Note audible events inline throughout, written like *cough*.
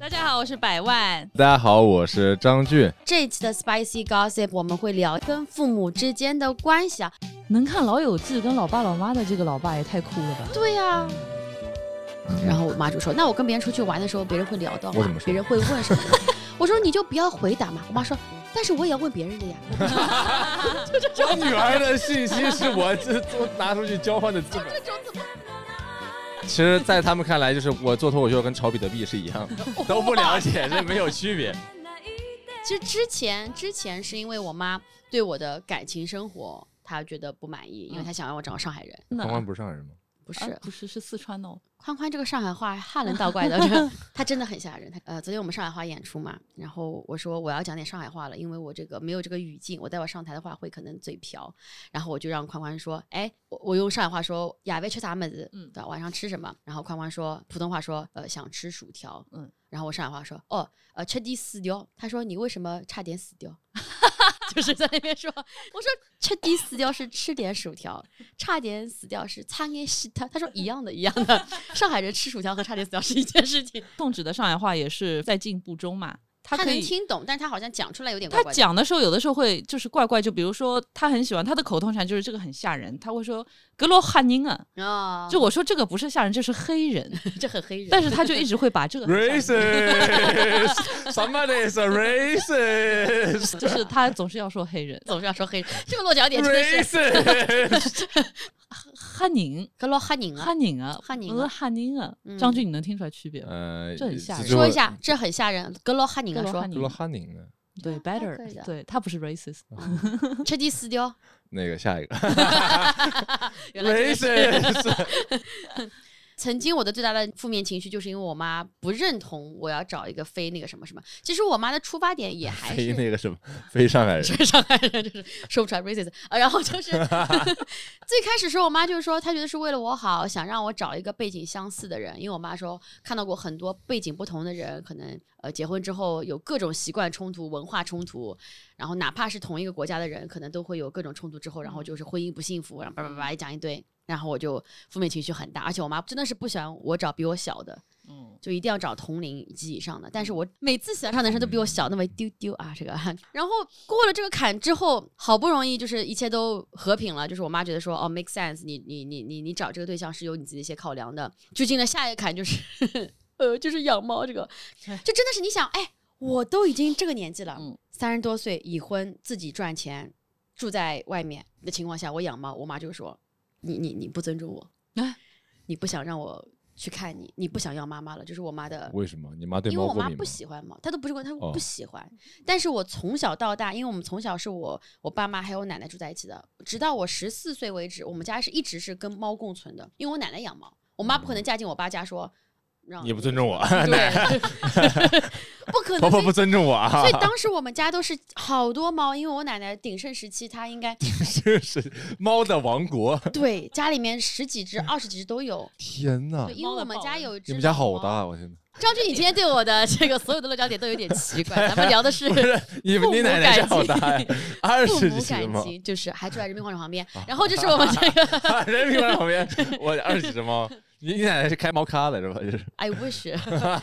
大家好，我是百万。大家好，我是张俊。这一期的 Spicy Gossip 我们会聊跟父母之间的关系啊。能看《老友记》跟老爸老妈的这个老爸也太酷了吧！对呀、然后我妈就说：“那我跟别人出去玩的时候，别人会聊到吗别人会问什么的？” *laughs* 我说：“你就不要回答嘛。”我妈说：“但是我也要问别人的呀。*laughs* 我女儿的信息是我这 *laughs* 我拿出去交换的资本。*laughs* 其实，在他们看来，就是我做脱口秀跟炒比特币是一样的，*laughs* 都不了解，这没有区别。*laughs* ”其实之前之前是因为我妈对我的感情生活她觉得不满意，因为她想让我找个上海人，那关关不是上海人吗？不是。啊不是是四川哦。宽宽这个上海话汉人倒怪的，*laughs* 这 *laughs* 他真的很吓人。他呃，昨天我们上海话演出嘛，然后我说我要讲点上海话了，因为我这个没有这个语境，我待会上台的话会可能嘴瓢。然后我就让宽宽说，哎，我我用上海话说亚威吃啥么子？嗯对吧，晚上吃什么？然后宽宽说普通话说，呃，想吃薯条。嗯，然后我上海话说，哦，呃，吃点死掉。他说你为什么差点死掉？*laughs* 就是在那边说，我说彻底死掉是吃点薯条，差点死掉是擦点死他。他说一样的，一样的。上海人吃薯条和差点死掉是一件事情。宋轼的上海话也是在进步中嘛，他他。能听懂，但是他好像讲出来有点怪他。讲的时候，有的时候会就是怪怪，就比如说他很喜欢他的口头禅，就是这个很吓人，他会说“格罗哈宁啊”，啊，就我说这个不是吓人，这是黑人，*laughs* 这很黑人。但是他就一直会把这个 *laughs* 很吓人。Racist，somebody is a racist，就是他总是要说黑人，总是要说黑人，这个落脚点真的是？Racist。哈宁。格罗汉宁啊。汉。宁啊，汉宁啊。我说哈宁啊。嗯，张军你能听出来区别吗？呃，这很吓人。说一下，这很吓人。格罗汉宁啊，说。格罗汉宁。格罗哈宁呢？对，better，对他不是 racist，彻底死掉。那个下一个 *laughs* 原来是 racist。曾经我的最大的负面情绪就是因为我妈不认同我要找一个非那个什么什么。其实我妈的出发点也 *laughs* 还非是那个什么，非上海人。非 *laughs* 上海人就是说不出来 racist 啊，然后就是 *laughs* 最开始时候，我妈就是说，她觉得是为了我好，想让我找一个背景相似的人，因为我妈说看到过很多背景不同的人，可能呃结婚之后有各种习惯冲突、文化冲突，然后哪怕是同一个国家的人，可能都会有各种冲突之后，然后就是婚姻不幸福，然后叭叭叭一讲一堆，然后我就负面情绪很大，而且我妈真的是不喜欢我找比我小的。嗯，就一定要找同龄及以上的。但是我每次喜欢上男生都比我小那么一丢丢啊，这个。然后过了这个坎之后，好不容易就是一切都和平了，就是我妈觉得说哦 make sense，你你你你你找这个对象是有你自己的一些考量的。就进了下一个坎，就是呃就是养猫这个，就真的是你想哎，我都已经这个年纪了嗯，三十多岁已婚自己赚钱，住在外面的情况下，我养猫，我妈就说你你你不尊重我 *laughs* 哎，你不想让我。去看你，你不想要妈妈了，就是我妈的为什么？你妈对因为我妈不？喜欢猫，她都不是问，她哦不喜欢。但是我从小到大，因为我们从小是我我爸妈还有我奶奶住在一起的，直到我十四岁为止，我们家是一直是跟猫共存的。因为我奶奶养猫，我妈不可能嫁进我爸家说让你不尊重我，对 *laughs* *laughs* 不可能。婆婆不尊重我啊所以！当时我们家都是好多猫，因为我奶奶鼎盛时期，她应该这是猫的王国。对家里面十几只、二十几只都有。天哪对，！因为我们家有一只你们家好大，啊！我天哪！张军，你今天对我的这个所有的落脚点都有点奇怪，咱们聊的是 *laughs* 你父母你奶奶是感好大呀，二父母十几只猫，感情，就是还住在人民广场旁边。然后就是我们这个人民广场旁边，我二十几只猫。你你奶奶是开猫咖的是吧？就是，I wish，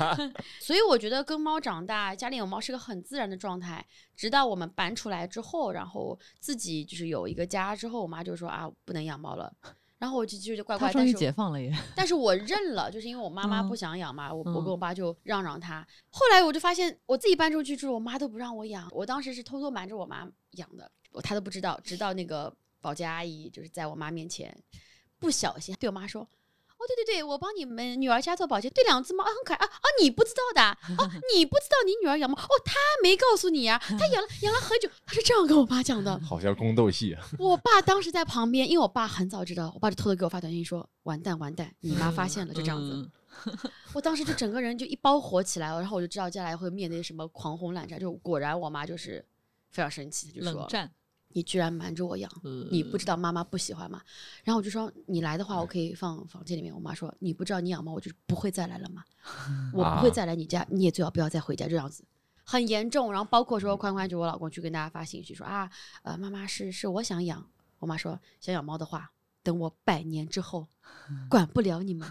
*laughs* 所以我觉得跟猫长大，家里有猫是个很自然的状态。直到我们搬出来之后，然后自己就是有一个家之后，我妈就说啊，不能养猫了。然后我就就就怪怪，但是解放了也。但是我认了，就是因为我妈妈嗯不想养嘛，我我嗯跟我爸就让让她。后来我就发现我自己搬出去住，我妈都不让我养，我当时是偷偷瞒着我妈养的，我她都不知道。直到那个保洁阿姨就是在我妈面前不小心对我妈说。哦，对对对，我帮你们女儿家做保洁，对两只猫啊很可爱啊啊！你不知道的啊，哦你不知道你女儿养猫哦，她没告诉你呀、她养了养了很久，她是这样跟我妈讲的好像宫斗戏啊！我爸当时在旁边，因为我爸很早知道，我爸就偷偷给我发短信说：“完蛋完蛋，你妈发现了。”就这样子。嗯 *laughs* 我当时就整个人就一包火起来了，然后我就知道接下来会面对什么狂轰滥炸。就果然我妈就是非常生气，就说冷战，：“你居然瞒着我养，你不知道妈妈不喜欢吗？”然后我就说：“你来的话，我可以放房间里面。”我妈说：“你不知道你养猫，我就不会再来了嘛？我不会再来你家，你也最好不要再回家这样子。”很严重，然后包括说宽宽就我老公去跟大家发信息说啊，呃，妈妈是是我想养，我妈说想养猫的话，等我百年之后，管不了你们，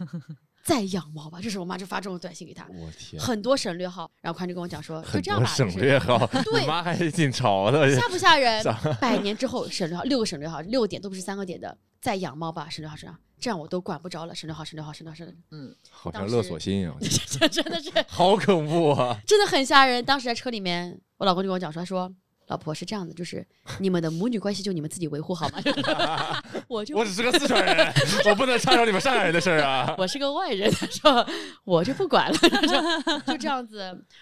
再养猫吧。这时候我妈就发这种短信给他，我天，很多省略号，然后宽就跟我讲说，就这样吧，省略号，*laughs* 对你妈还挺潮的，吓不吓人？百年之后省略号六个省略号，六个点都不是三个点的，再养猫吧，省略号省略号，这样我都管不着了，省略号省略号省略号省略号，嗯，好像勒索信啊，这 *laughs* 真的是好恐怖啊！真的很吓人。当时在车里面，我老公就跟我讲说，他说。老婆是这样的，就是你们的母女关系就你们自己维护好吗？*laughs* *laughs* 我就我只是个四川人，*laughs* 我不能插手你们上海人的事儿啊。我是个外人，他说我就不管了，他说就这样子。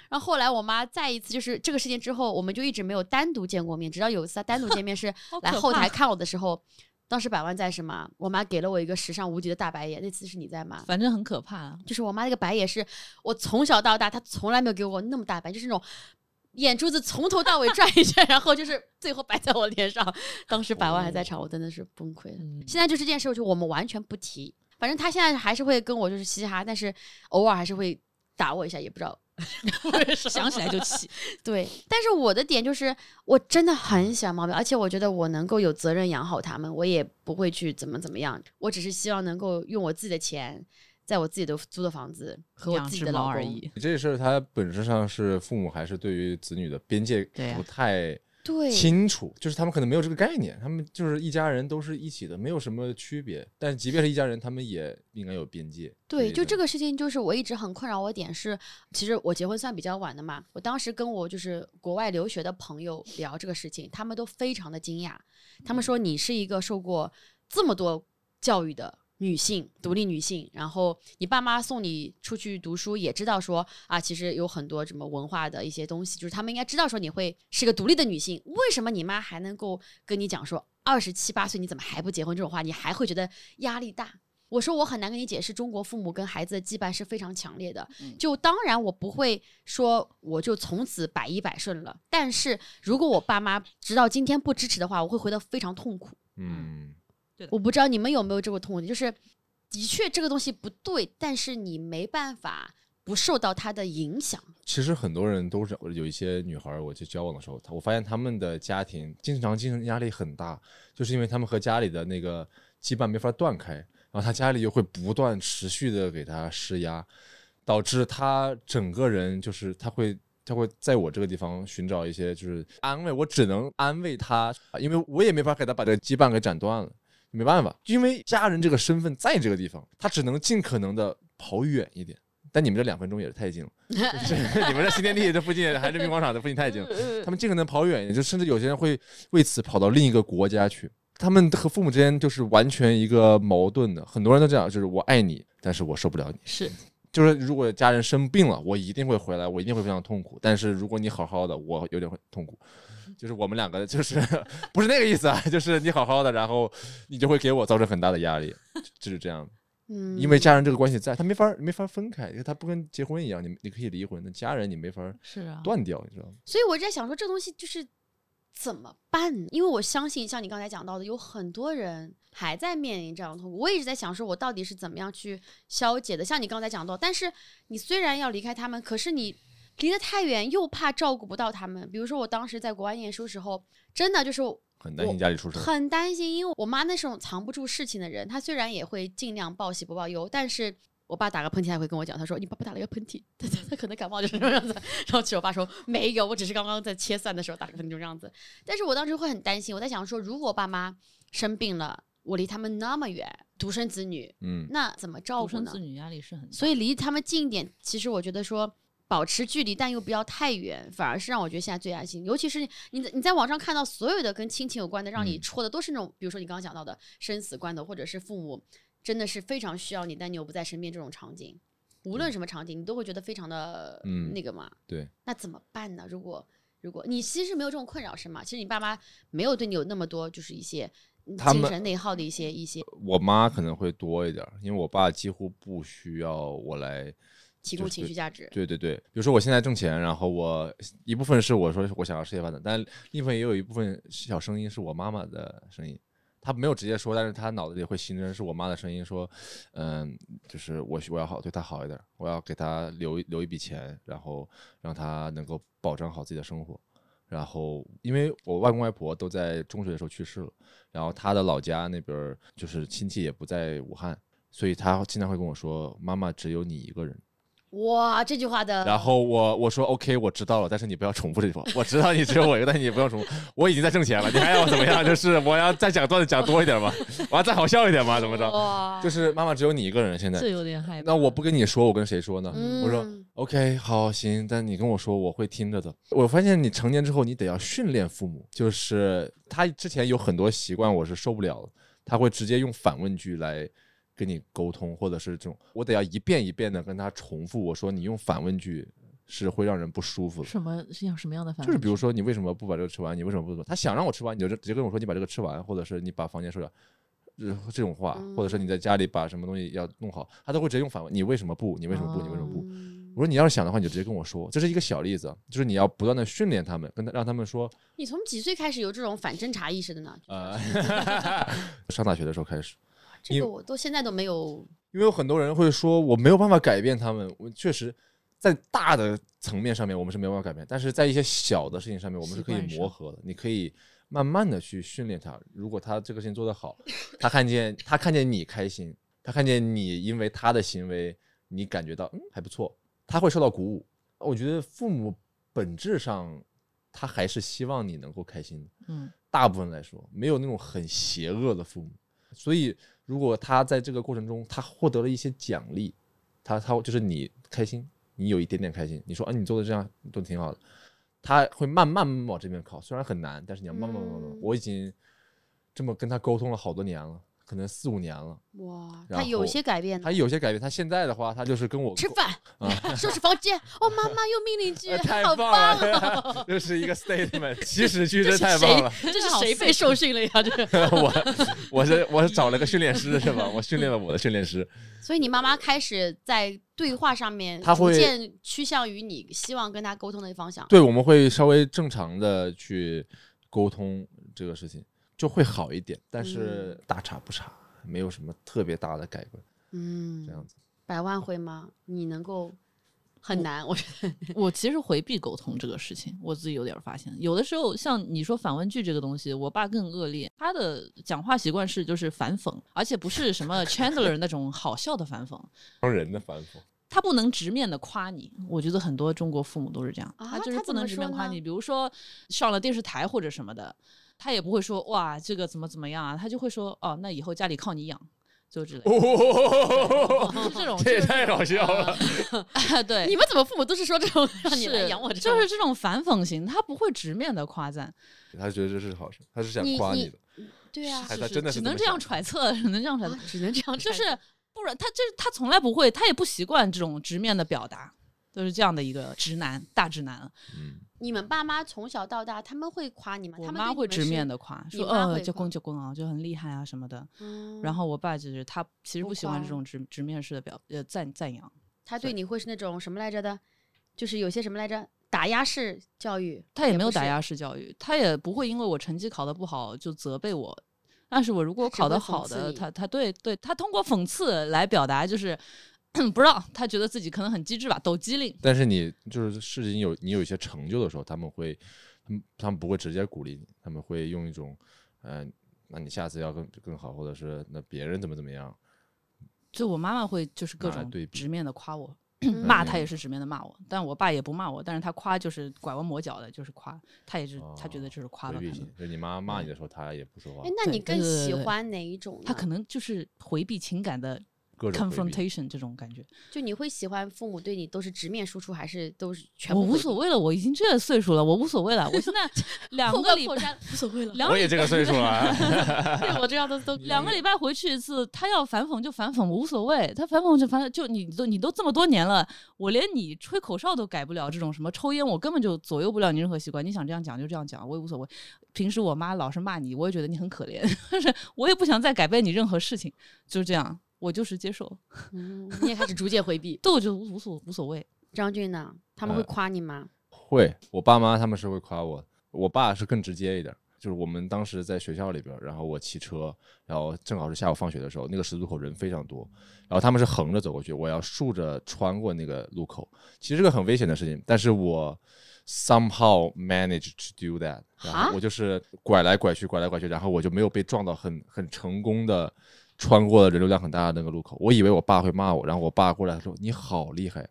然后后来我妈再一次就是这个事件之后，我们就一直没有单独见过面，直到有一次她单独见面是来后台看我的时候，当时百万在是吗？我妈给了我一个时尚无敌的大白眼，那次是你在吗？反正很可怕。就是我妈那个白眼是我从小到大她从来没有给我那么大白，就是那种。眼珠子从头到尾转一圈，然后就是最后摆在我脸上。当时百万还在场，我真的是崩溃了。嗯现在就这件事，就我们完全不提。反正他现在还是会跟我就是嘻哈，但是偶尔还是会打我一下，也不知道 *laughs* 想起来就气。对，但是我的点就是，我真的很喜欢猫咪，而且我觉得我能够有责任养好它们，我也不会去怎么怎么样。我只是希望能够用我自己的钱，在我自己的租的房子和我自己的老公。而已。这事儿它本质上是父母还是对于子女的边界不太对，清楚，就是他们可能没有这个概念，他们就是一家人都是一起的，没有什么区别。但即便是一家人，他们也应该有边界。对，就这个，事情，就是我一直很困扰我点是，其实我结婚算比较晚的嘛，我当时跟我就是国外留学的朋友聊这个事情，他们都非常的惊讶，他们说你是一个受过这么多教育的。女性，独立女性，然后你爸妈送你出去读书，也知道说啊，其实有很多什么文化的一些东西，就是他们应该知道说你会是个独立的女性。为什么你妈还能够跟你讲说二十七八岁你怎么还不结婚这种话，你还会觉得压力大？我说我很难跟你解释，中国父母跟孩子的羁绊是非常强烈的。就当然我不会说我就从此百依百顺了，但是如果我爸妈直到今天不支持的话，我会活得非常痛苦。嗯，我不知道你们有没有这个痛苦，就是的确这个东西不对，但是你没办法不受到它的影响。其实很多人都是有一些女孩儿，我去交往的时候，她我发现他们的家庭经常精神压力很大，就是因为他们和家里的那个羁绊没法断开，然后他家里又会不断持续的给他施压，导致他整个人就是他会。他会在我这个地方寻找一些就是安慰，我只能安慰他，因为我也没法给他把这个羁绊给斩断了，没办法，因为家人这个身份在这个地方，他只能尽可能的跑远一点。但你们这两分钟也是太近了，就 *laughs* 是你们这新天地这附近，还是人民广场这附近太近了，他们尽可能跑远一点，就甚至有些人会为此跑到另一个国家去。他们和父母之间就是完全一个矛盾的，很多人都这样，就是我爱你，但是我受不了你。是，就是如果家人生病了，我一定会回来，我一定会非常痛苦。但是如果你好好的，我有点会痛苦。就是我们两个就是 *laughs* 不是那个意思啊，就是你好好的，然后你就会给我造成很大的压力，就是这样的。嗯，因为家人这个关系在，他没法没法分开，因为他不跟结婚一样，你你可以离婚，那家人你没法是啊，断掉，你知道吗？所以我在想说，这东西就是怎么办呢？因为我相信，像你刚才讲到的，有很多人还在面临这样的痛苦。我一直在想，说我到底是怎么样去消解的？像你刚才讲到，但是你虽然要离开他们，可是你离得太远，又怕照顾不到他们。比如说，我当时在国外念书时候，真的就是很担心家里出事。很担心，因为我妈那是种藏不住事情的人，她虽然也会尽量报喜不报忧，但是我爸打个喷嚏，还会跟我讲，他说你爸爸打了一个喷嚏，他他他可能感冒就是这样子。然后其实我爸说没有，我只是刚刚在切蒜的时候打个喷嚏就这样子。但是我当时会很担心，我在想说，如果爸妈生病了，我离他们那么远，独生子女，嗯，那怎么照顾呢独生子？女压力是很大，所以离他们近一点，其实我觉得说保持距离，但又不要太远，反而是让我觉得现在最安心。尤其是你在你在网上看到所有的跟亲情有关的，让你嗯戳的都是那种，比如说你刚刚讲到的生死关头，或者是父母真的是非常需要你，但你又不在身边这种场景，无论什么场景，你都会觉得非常的嗯那个嘛。对，那怎么办呢？如果如果你其实没有这种困扰是吗？其实你爸妈没有对你有那么多就是一些精神内耗的一些一些我妈可能会多一点儿，因为我爸几乎不需要我来。提供情绪价值。对对对，比如说我现在挣钱，然后我一部分是我说我想要事业发展，但另一部分也有一部分小声音是我妈妈的声音，她没有直接说，但是她脑子里会形成是我妈的声音，说，嗯，就是我我要好对她好一点，我要给她留留一笔钱，然后让她能够保障好自己的生活。然后，因为我外公外婆都在中学的时候去世了，然后她的老家那边儿就是亲戚也不在武汉，所以他经常会跟我说：“妈妈只有你一个人。”哇，这句话的，然后我我说 OK，我知道了，但是你不要重复这句话。我知道你只有我一个，但是你不要重复。我已经在挣钱了，你还要我怎么样？就是 *laughs* 我要再讲段子讲多一点吗？我要再好笑一点吗？怎么着？哇，就是妈妈只有你一个人现在这。有点害怕。那我不跟你说，我跟谁说呢？我说嗯 OK，好行，但你跟我说，我会听着的。我发现你成年之后，你得要训练父母，就是他之前有很多习惯，我是受不了的。他会直接用反问句来跟你沟通，或者是这种，我得要一遍一遍的跟他重复。我说你用反问句是会让人不舒服的。什么是要什么样的反？就是比如说，你为什么不把这个吃完？你为什么不？他想让我吃完，你就直接跟我说你把这个吃完，或者是你把房间收掉，呃这种话，或者是你在家里把什么东西要弄好，他都会直接用反问：你为什么不？你为什么不？你为什么不？嗯我说你要是想的话，你就直接跟我说。这是一个小例子，就是你要不断的训练他们，跟他让他们说，你从几岁开始有这种反侦查意识的呢？呃，*laughs* 上大学的时候开始，因这个我到现在都没有。因为有很多人会说我没有办法改变他们，我确实在大的层面上面我们是没有办法改变，但是在一些小的事情上面我们是可以磨合的。你可以慢慢的去训练他，如果他这个事情做得好，*laughs* 他看见他看见你开心，他看见你因为他的行为你感觉到嗯还不错，他会受到鼓舞。我觉得父母本质上他还是希望你能够开心。嗯，大部分来说，没有那种很邪恶的父母。所以，如果他在这个过程中他获得了一些奖励，他他就是你开心，你有一点点开心，你说啊你做的这样都挺好的，他会慢慢往这边靠。虽然很难，但是你要慢慢慢慢慢慢。嗯我已经这么跟他沟通了好多年了，可能四五年了。哇，他有些改变他。有些改变，他现在的话，他就是跟我吃饭，啊，*laughs* 收拾房间。哦，妈妈又命令句呃，*laughs* 太好棒棒了哦！*laughs* 这是一个 statement，起始句真这太棒了。？这是谁被受训了呀？这个。我我是我是找了个训练师是吧？我训练了我的训练师。所以你妈妈开始在对话上面逐她会渐趋向于你希望跟她沟通的方向。对，我们会稍微正常的去沟通这个事情，就会好一点。但是大差不差，没有什么特别大的改观，嗯这，样子。百万会吗？你能够很难，我觉得。我其实回避沟通这个事情，我自己有点发现，有的时候像你说反问句这个东西，我爸更恶劣，他的讲话习惯是就是反讽，而且不是什么 Chandler 那种好笑的反讽，*laughs* 帮人的反讽，他不能直面的夸你。我觉得很多中国父母都是这样，啊他就是不能直面夸你，比如说上了电视台或者什么的，他也不会说哇这个怎么怎么样啊，他就会说哦那以后家里靠你养。就之类的，就这种，*laughs* 这也太搞笑了。*laughs* 对，你们怎么父母都是说这种让你来养我这种？就是这种反讽型，他不会直面的夸赞，他觉得这是好事，他是想夸你的。对啊，哎他真的只能这样揣测，只能这样揣测啊，只能这样就是不然他这他从来不会，他也不习惯这种直面的表达，都是这样的一个直男，大直男。嗯，你们爸妈从小到大他们会夸你吗？我他们妈会直面的夸，说呃就妈会夸公就公啊，就很厉害啊什么的。嗯然后我爸就是他其实不不喜欢这种直直面式的表呃赞赞扬，他对你会是那种什么来着的？就是有些什么来着？打压式教育，他也没有打压式教育，他也不会因为我成绩考得不好就责备我。但是我如果考得好的，他他对对，他通过讽刺来表达，就是 *clears throat* 不知道他觉得自己可能很机智吧，抖机灵。但是你就是事情有你有一些成就的时候，他们会，他们他们不会直接鼓励你，他们会用一种，呃，那你下次要更更好，或者是那别人怎么怎么样，就我妈妈会就是各种直面的夸我，*clears throat* 嗯骂他也是直面的骂我，但我爸也不骂我，但是他夸就是拐弯抹角的，就是夸，他也是他觉得这是夸回避型了，，就是你妈骂你的时候，他也不说话哎，，那你更对对对对喜欢哪一种呢？他可能就是回避情感的各种 confrontation 这种感觉。就你会喜欢父母对你都是直面输出，还是都是全我？无所谓了，我已经这岁数了，我无所谓了。我现在 *laughs* 两个礼拜，无所谓了。两个礼我也这个岁数了，*laughs* *laughs* 对我这样都都两个礼拜回去一次，他要反讽就反讽，我无所谓。他反讽就反正就你都你都这么多年了，我连你吹口哨都改不了，这种什么抽烟，我根本就左右不了你任何习惯。你想这样讲就这样讲，我也无所谓。平时我妈老是骂你，我也觉得你很可怜，但是我也不想再改变你任何事情，就是这样，我就是接受，嗯，你也开始逐渐回避。*laughs* 对我就无所无所谓。张俊呢？他们会呃夸你吗？会，我爸妈他们是会夸我，我爸是更直接一点儿。就是我们当时在学校里边儿，然后我骑车，然后正好是下午放学的时候，那个十字路口人非常多，然后他们是横着走过去，我要竖着穿过那个路口，其实是个很危险的事情，但是我 somehow managed to do that，然后我就是拐来拐去，拐来拐去，然后我就没有被撞到很很成功的穿过了人流量很大的那个路口，我以为我爸会骂我，然后我爸过来说：“你好厉害。”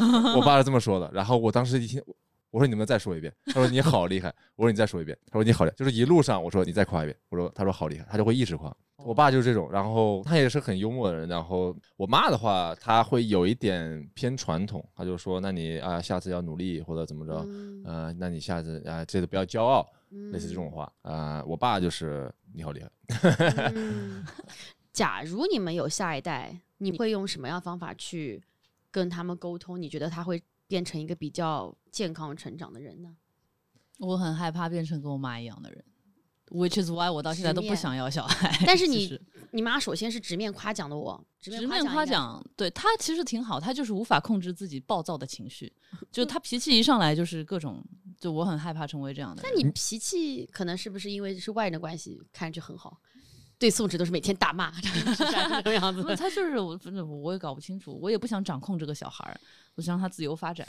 *laughs* 我爸是这么说的，然后我当时一听，我说：“你能不能再说一遍？”他说：“你好厉害。”我说：“你再说一遍。”他说：“你好厉害。”就是一路上我说：“你再夸一遍。”我说：“他说好厉害。”他就会一直夸。我爸就是这种，然后他也是很幽默的人。然后我妈的话，他会有一点偏传统，他就说：“那你啊，下次要努力或者怎么着，嗯呃，那你下次啊，这次不要骄傲。”类似这嗯种话啊、我爸就是你好厉害。嗯，假如你们有下一代，你会用什么样的方法去跟他们沟通？你觉得他会变成一个比较健康成长的人呢？我很害怕变成跟我妈一样的人，which is why 我到现在都不想要小孩。*laughs* 但是你你妈首先是直面夸奖的我，直直面夸奖对她其实挺好，她就是无法控制自己暴躁的情绪，*laughs* 就她脾气一上来就是各种，就我很害怕成为这样的人。但你脾气可能是不是因为是外人的关系，看上去很好？对宋轼都是每天大骂，*laughs* 是这个样子。他就是我，反正我也搞不清楚，我也不想掌控这个小孩儿，我想让他自由发展。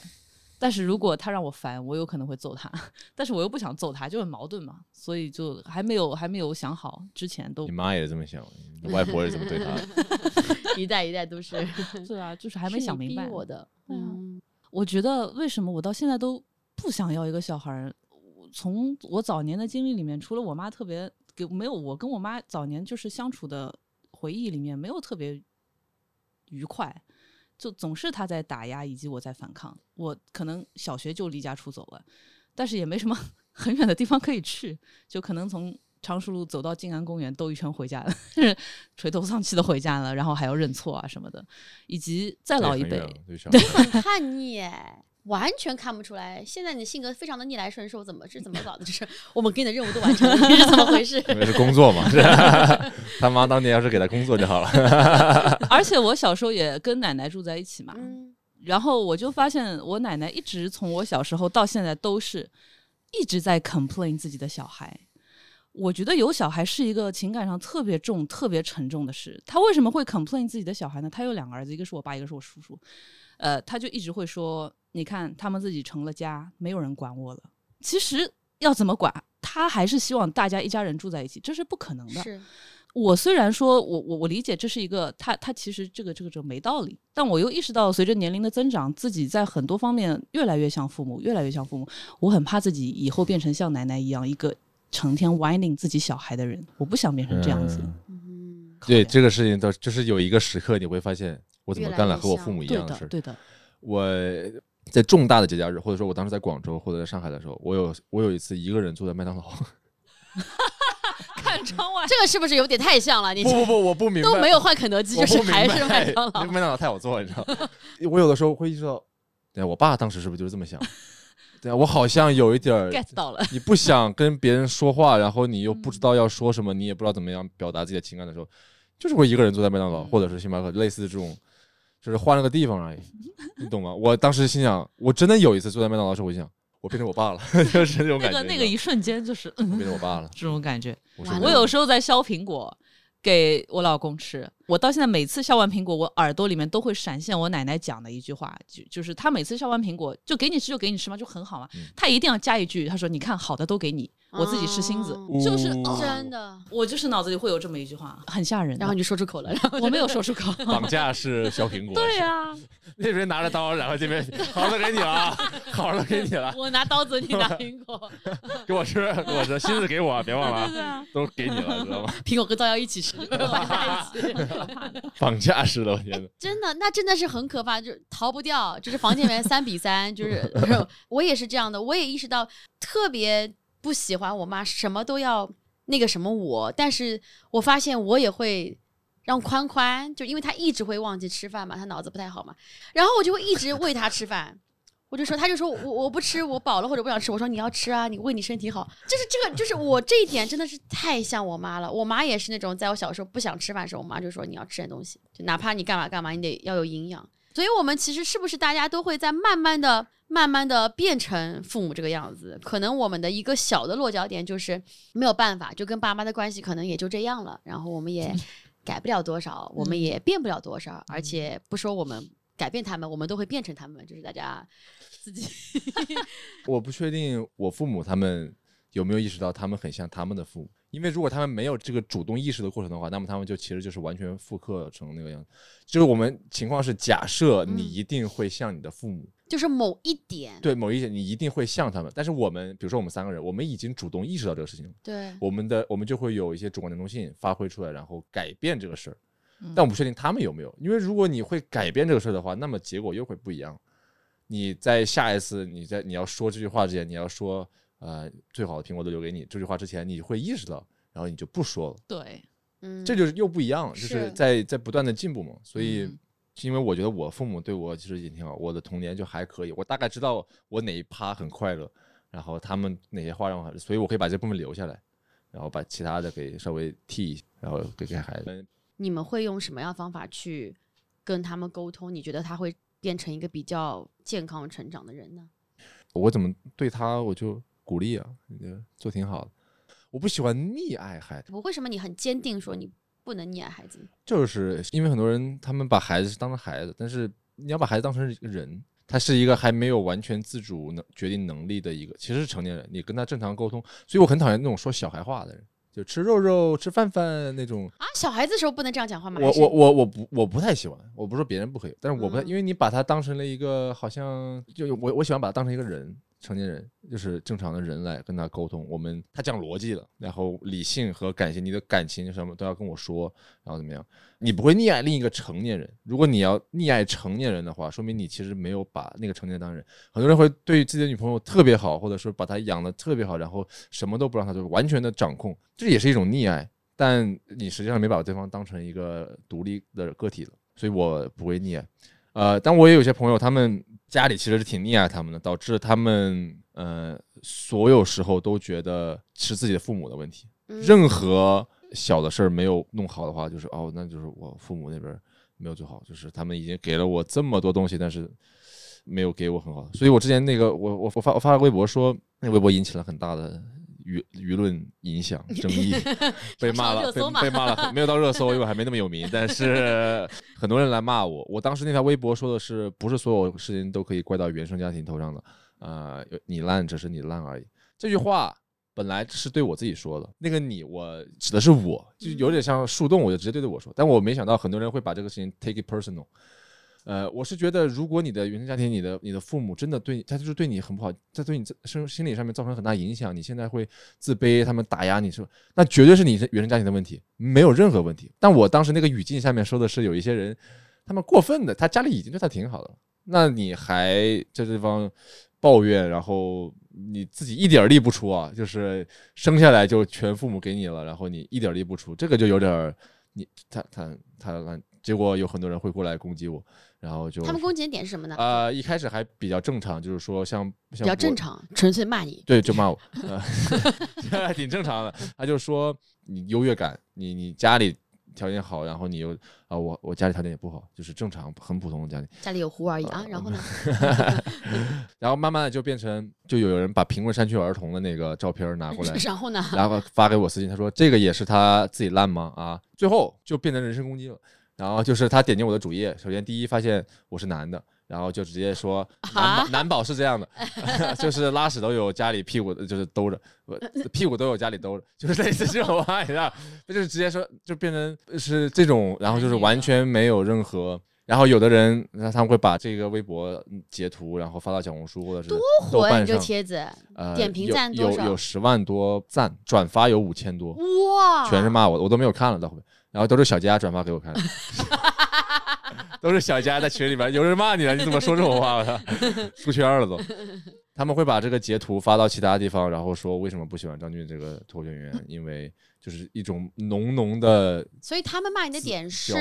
但是如果他让我烦，我有可能会揍他，但是我又不想揍他，就很矛盾嘛，所以就还没有还没有想好，之前都你妈也这么想，你外婆也这么对他。*laughs* *laughs* 一代一代都是是啊，就是还没想明白。我的，对啊嗯，我觉得为什么我到现在都不想要一个小孩儿？我从我早年的经历里面，除了我妈特别给没有我跟我妈早年就是相处的回忆里面没有特别愉快，就总是她在打压以及我在反抗。我可能小学就离家出走了，但是也没什么 *laughs* 很远的地方可以去，就可能从。常熟路走到静安公园兜一圈回家了，就是垂头丧气的回家了，然后还要认错啊什么的，以及再老一辈，对 *laughs* *laughs* 很叛逆哎。完全看不出来，现在你性格非常的逆来顺受，怎么是怎么搞的？就是我们给你的任务都完成了，你 *laughs* 是怎么回事？因为是工作嘛，是吧 *laughs* 他妈当年要是给他工作就好了。*laughs* 而且我小时候也跟奶奶住在一起嘛，嗯，然后我就发现我奶奶一直从我小时候到现在都是一直在 complain 自己的小孩。我觉得有小孩是一个情感上特别重、特别沉重的事。他为什么会 complain 自己的小孩呢？他有两个儿子，一个是我爸，一个是我叔叔。呃，他就一直会说：“你看，他们自己成了家，没有人管我了。”其实要怎么管，他还是希望大家一家人住在一起，这是不可能的。是我虽然说我我我理解这是一个他他其实这个这个这个没道理，但我又意识到随着年龄的增长，自己在很多方面越来越像父母，越来越像父母。我很怕自己以后变成像奶奶一样一个成天 whining 自己小孩的人，我不想变成这样子。对这个事情，都就是有一个时刻你会发现，我怎么干了和我父母一样的事对的，我在重大的节假日，或者说我当时在广州或者在上海的时候，我有我有一次一个人坐在麦当劳。*laughs* 看窗外这个是不是有点太像了？你不不不，我不明白，都没有换肯德基，就是还是麦当劳那个。麦当劳太好做了，你知道吗？*laughs* 我有的时候会意识到，对啊我爸当时是不是就是这么想？对啊，我好像有一点儿 get 到了，你不想跟别人说话，然后你又不知道要说什么，你也不知道怎么样表达自己的情感的时候，就是会一个人坐在麦当劳嗯或者是星巴克，类似这种，就是换了个地方而已，你懂吗？我当时心想，我真的有一次坐在麦当劳的时候，我就想，我变成我爸了，*laughs* 就是那种那感觉。那个那个一瞬间就是变成我爸了，这种感觉。我有时候在削苹果给我老公吃，我到现在每次削完苹果，我耳朵里面都会闪现我奶奶讲的一句话，就就是她每次削完苹果就给你吃就给你吃嘛，就很好嘛。嗯她一定要加一句，她说：“你看好的都给你，我自己吃芯子。哦就是、真的，我就是脑子里会有这么一句话，很吓人。然后你就说出口了，然后我没有说出口。*laughs* 绑架是削苹果。对啊呀、*laughs* 那边拿着刀，然后这边好了给你了，好了给你了，我拿刀子，你拿 *laughs* 苹果，给我吃，给我吃，星子给我，别忘了啊，对啊，都给你了，知道吗？苹果跟刀要一起吃，绑在一起。绑架式的，我觉得。真的，那真的是很可怕，就是逃不掉。就是房间里面三比三，就是我也是这样的，我也意识到特别不喜欢我妈什么都要那个什么我，但是我发现我也会。让宽宽，就因为他一直会忘记吃饭嘛，他脑子不太好嘛，然后我就会一直喂他吃饭，我就说，他就说我我不吃，我饱了或者不想吃，我说你要吃啊，你喂你身体好，就是这个，就是我这一点真的是太像我妈了。我妈也是那种，在我小时候不想吃饭的时候，我妈就说你要吃点东西，就哪怕你干嘛干嘛，你得要有营养。所以，我们其实是不是大家都会在慢慢的、慢慢的变成父母这个样子？可能我们的一个小的落脚点就是没有办法，就跟爸妈的关系可能也就这样了，然后我们也改不了多少，我们也变不了多少，而且不说我们改变他们，我们都会变成他们，就是大家自己。*laughs* 我不确定我父母他们有没有意识到他们很像他们的父母，因为如果他们没有这个主动意识的过程的话，那么他们就其实就是完全复刻成那个样子。就是我们情况是假设你嗯一定会像你的父母，就是某一点，对某一点你一定会像他们，但是我们比如说我们三个人，我们已经主动意识到这个事情了，对我们的我们就会有一些主观能动性发挥出来，然后改变这个事儿。嗯但我不确定他们有没有，因为如果你会改变这个事儿的话，那么结果又会不一样。你在下一次你在你要说这句话之前，你要说呃最好的苹果都留给你这句话之前，你会意识到，然后你就不说了，对，嗯，这就是又不一样，就是是在在不断的进步嘛。所以嗯因为我觉得我父母对我其实也挺好，我的童年就还可以，我大概知道我哪一趴很快乐，然后他们哪些话让我很，所以我可以把这部分留下来，然后把其他的给稍微替一下，然后给给孩子。你们会用什么样的方法去跟他们沟通？你觉得他会变成一个比较健康成长的人呢？我怎么对他我就鼓励啊，你这做挺好的。我不喜欢溺爱孩子，我为什么你很坚定说你不能溺爱孩子？就是因为很多人他们把孩子当成孩子，但是你要把孩子当成一个人，他是一个还没有完全自主能决定能力的一个，其实是成年人，你跟他正常沟通。所以我很讨厌那种说小孩话的人，就吃肉肉、吃饭饭那种。啊，小孩子的时候不能这样讲话吗？我我我我不我不太喜欢，我不是说别人不可以，但是我不太，嗯因为你把他当成了一个好像就我我喜欢把他当成一个人，成年人就是正常的人来跟他沟通。我们他讲逻辑了，然后理性和感性，你的感情什么都要跟我说，然后怎么样？你不会溺爱另一个成年人。如果你要溺爱成年人的话，说明你其实没有把那个成年人当人。很多人会对自己的女朋友特别好，或者说把她养的特别好，然后什么都不让她做，完全的掌控，这也是一种溺爱。但你实际上没把对方当成一个独立的个体了，所以我不会溺爱。呃，但我也有些朋友，他们家里其实是挺溺爱他们的，导致他们呃所有时候都觉得是自己的父母的问题，嗯任何小的事儿没有弄好的话，就是哦，那就是我父母那边没有做好，就是他们已经给了我这么多东西，但是没有给我很好的。所以我之前那个我我我发我发了微博说，那微博引起了很大的舆舆论影响 *laughs* 争议，*laughs* 被骂了，被骂了，没有到热搜，因为我还没那么有名，但是 *laughs* 很多人来骂我。我当时那条微博说的是，不是所有事情都可以怪到原生家庭头上的，呃，你烂只是你烂而已。这句话本来是对我自己说的，那个你我指的是我，就有点像树洞，我就直接对着我说。但我没想到很多人会把这个事情 take it personal。呃，我是觉得，如果你的原生家庭，你的你的父母真的对你，他就是对你很不好，他对你生心理上面造成很大影响，你现在会自卑，他们打压你是吧？那绝对是你原生家庭的问题，没有任何问题。但我当时那个语境下面说的是，有一些人他们过分的，他家里已经对他挺好的了，那你还在这方抱怨，然后你自己一点力不出啊，就是生下来就全父母给你了，然后你一点力不出，这个就有点你他他他，结果有很多人会过来攻击我，然后就他们攻击的点是什么呢？呃一开始还比较正常，就是说像比较正常，纯粹骂你。对，就骂我，呃 *laughs* 挺正常的。他就说你优越感，你你家里条件好，然后你又啊、我我家里条件也不好，就是正常很普通的家庭。家里有湖而已啊，呃然后呢？*laughs* 然后慢慢的就变成，就有人把贫困山区儿童的那个照片儿拿过来，*laughs* 然后呢？然后发给我私信，他说这个也是他自己烂吗？啊，最后就变成人身攻击了。然后就是他点进我的主页，首先第一发现我是男的，然后就直接说男 *laughs* 男宝是这样的，*laughs* 就是拉屎都有家里屁股就是兜着，*laughs* 屁股都有家里兜着，就是类似这种话，你知道，他就是直接说就变成是这种，然后就是完全没有任何。然后有的人，那他们会把这个微博截图，然后发到小红书或者是多火你这帖子，呃，点评有赞多少有有十万多赞，转发有五千多，哇，全是骂我的，我都没有看了，到后面，然后都是小佳转发给我看的，*laughs* 都是小佳在群里面，有人骂你了，你怎么说这种话？我操，出圈了都。他们会把这个截图发到其他地方，然后说为什么不喜欢张俊这个脱口秀演员，*laughs* 因为就是一种浓浓的所以他们骂你的点是。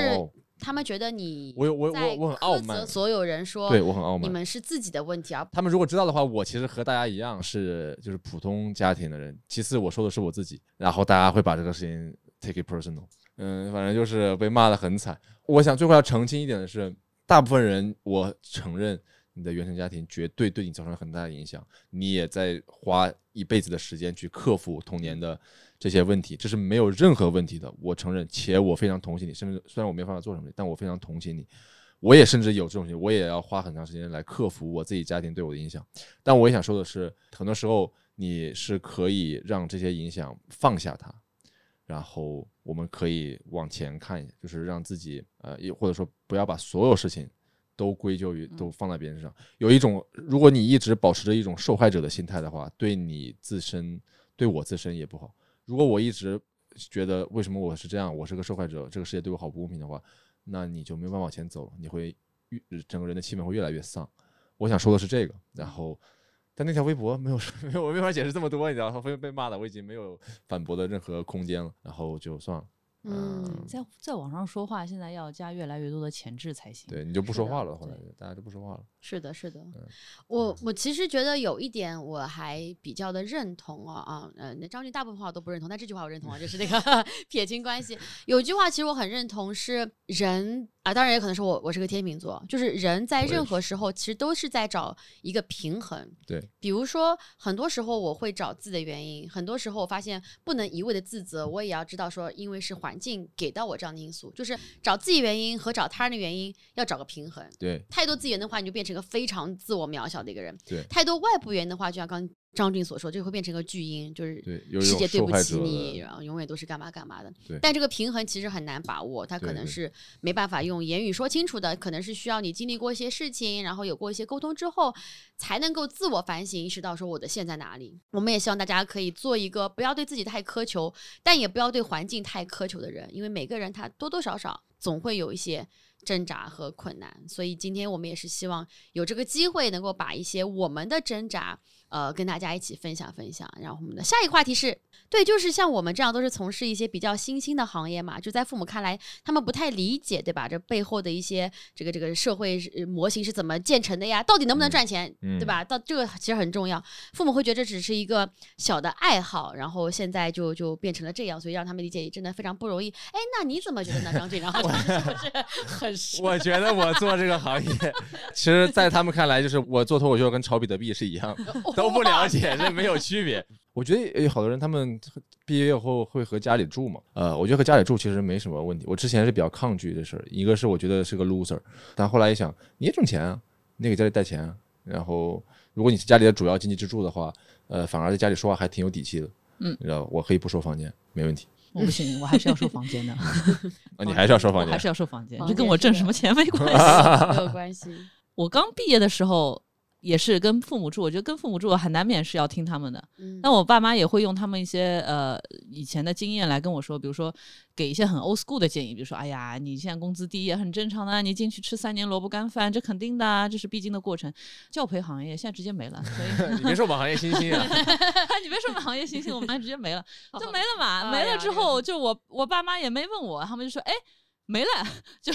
他们觉得你我有我在我我很傲慢，所有人说对我很傲慢。你们是自己的问题，啊他们如果知道的话，我其实和大家一样是就是普通家庭的人。其次，我说的是我自己，然后大家会把这个事情 take it personal。嗯，反正就是被骂的很惨。我想最后要澄清一点的是，大部分人我承认你的原生家庭绝对对你造成了很大的影响，你也在花一辈子的时间去克服童年的这些问题，这是没有任何问题的。我承认，且我非常同情你，甚至虽然我没办法做什么，但我非常同情你。我也甚至有这种情况，我也要花很长时间来克服我自己家庭对我的影响。但我也想说的是，很多时候你是可以让这些影响放下它，然后我们可以往前看一下，就是让自己呃，也或者说不要把所有事情都归咎于都放在别人身上。有一种，如果你一直保持着一种受害者的心态的话，对你自身，对我自身也不好。如果我一直觉得为什么我是这样，我是个受害者，这个世界对我好不公平的话，那你就没有办法往前走了，你会越整个人的气氛会越来越丧。我想说的是这个，然后。但那条微博没有，*laughs* 没有，我没法解释这么多，你知道，被被骂的，我已经没有反驳的任何空间了，然后就算了。嗯，在在网上说话，现在要加越来越多的前置才行。对你就不说话了，后来大家就不说话了。是的，是的。我我其实觉得有一点我还比较的认同啊啊，呃，那张俊大部分话我都不认同，但这句话我认同啊，就是那个 *laughs* 撇清关系。有一句话其实我很认同，是人。啊，当然也可能是我，我是个天秤座，就是人在任何时候其实都是在找一个平衡。对，比如说很多时候我会找自己的原因，很多时候我发现不能一味的自责，我也要知道说，因为是环境给到我这样的因素，就是找自己原因和找他人的原因要找个平衡。对，太多资源的话，你就变成一个非常自我渺小的一个人。对，太多外部原因的话，就像刚。张俊所说，这会变成一个巨婴，就是世界对不起你，然后永远都是干嘛干嘛的。但这个平衡其实很难把握，他可能是没办法用言语说清楚的，可能是需要你经历过一些事情，然后有过一些沟通之后，才能够自我反省，意识到说我的线在哪里。我们也希望大家可以做一个不要对自己太苛求，但也不要对环境太苛求的人，因为每个人他多多少少总会有一些挣扎和困难。所以今天我们也是希望有这个机会，能够把一些我们的挣扎。呃，跟大家一起分享分享。然后我们的下一个话题是，对，就是像我们这样都是从事一些比较新兴的行业嘛，就在父母看来，他们不太理解，对吧？这背后的一些这个这个社会模型是怎么建成的呀？到底能不能赚钱，对吧？到这个其实很重要。父母会觉得这只是一个小的爱好，然后现在就就变成了这样，所以让他们理解真的非常不容易。哎，那你怎么觉得呢，张俊？然后是不是很？我觉得我做这个行业，其实，在他们看来，就是我做脱口秀跟炒比特币是一样 *laughs* 的。都不了解，*laughs* 这没有区别。*laughs* 我觉得有好多人，他们毕业以后会和家里住嘛。呃，我觉得和家里住其实没什么问题。我之前是比较抗拒这事儿，一个是我觉得是个 loser，但后来一想，你也挣钱啊，你给家里带钱啊。然后，如果你是家里的主要经济支柱的话，呃，反而在家里说话还挺有底气的。嗯，你知道，我可以不收房间，没问题。我不行，我还是要收房间的。*laughs* 啊，你还是要收房间？还是要收房间？这跟我挣什么钱没关系，没有关系。我刚毕业的时候。也是跟父母住，我觉得跟父母住很难免是要听他们的。那我爸妈也会用他们一些呃以前的经验来跟我说，比如说给一些很 old school 的建议，比如说哎呀，你现在工资低也很正常的，你进去吃三年萝卜干饭，这肯定的，这是必经的过程。教培行业现在直接没了，所以 *laughs* 你别说我们行业新兴啊，*laughs* 你别说我们行业新兴，我们直接没了，*laughs* 就没了嘛。没了之后，就我我爸妈也没问我，他们就说哎没了，就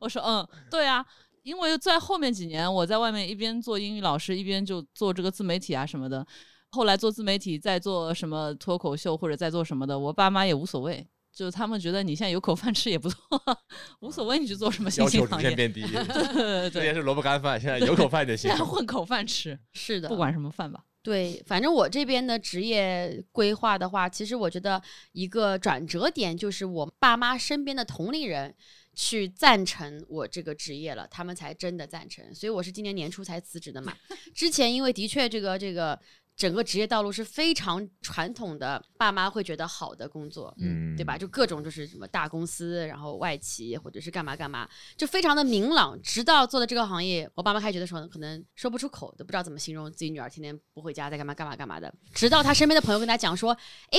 我说嗯对啊。因为在后面几年，我在外面一边做英语老师，一边就做这个自媒体啊什么的。后来做自媒体，在做什么脱口秀或者在做什么的，我爸妈也无所谓，就他们觉得你现在有口饭吃也不错，*laughs* 无所谓你去做什么新兴行业。要求逐渐变低，*laughs* 之前是萝卜干饭，现在有口饭就行。现在混口饭吃，*laughs* 是的，不管什么饭吧。对，反正我这边的职业规划的话，其实我觉得一个转折点就是我爸妈身边的同龄人。去赞成我这个职业了，他们才真的赞成，所以我是今年年初才辞职的嘛。*laughs* 之前因为的确这个这个整个职业道路是非常传统的，爸妈会觉得好的工作，嗯，对吧？就各种就是什么大公司，然后外企或者是干嘛干嘛，就非常的明朗。直到做的这个行业，我爸妈开学的时候可能说不出口，都不知道怎么形容自己女儿天天不回家在干嘛干嘛干嘛的。直到他身边的朋友跟他讲说，哎。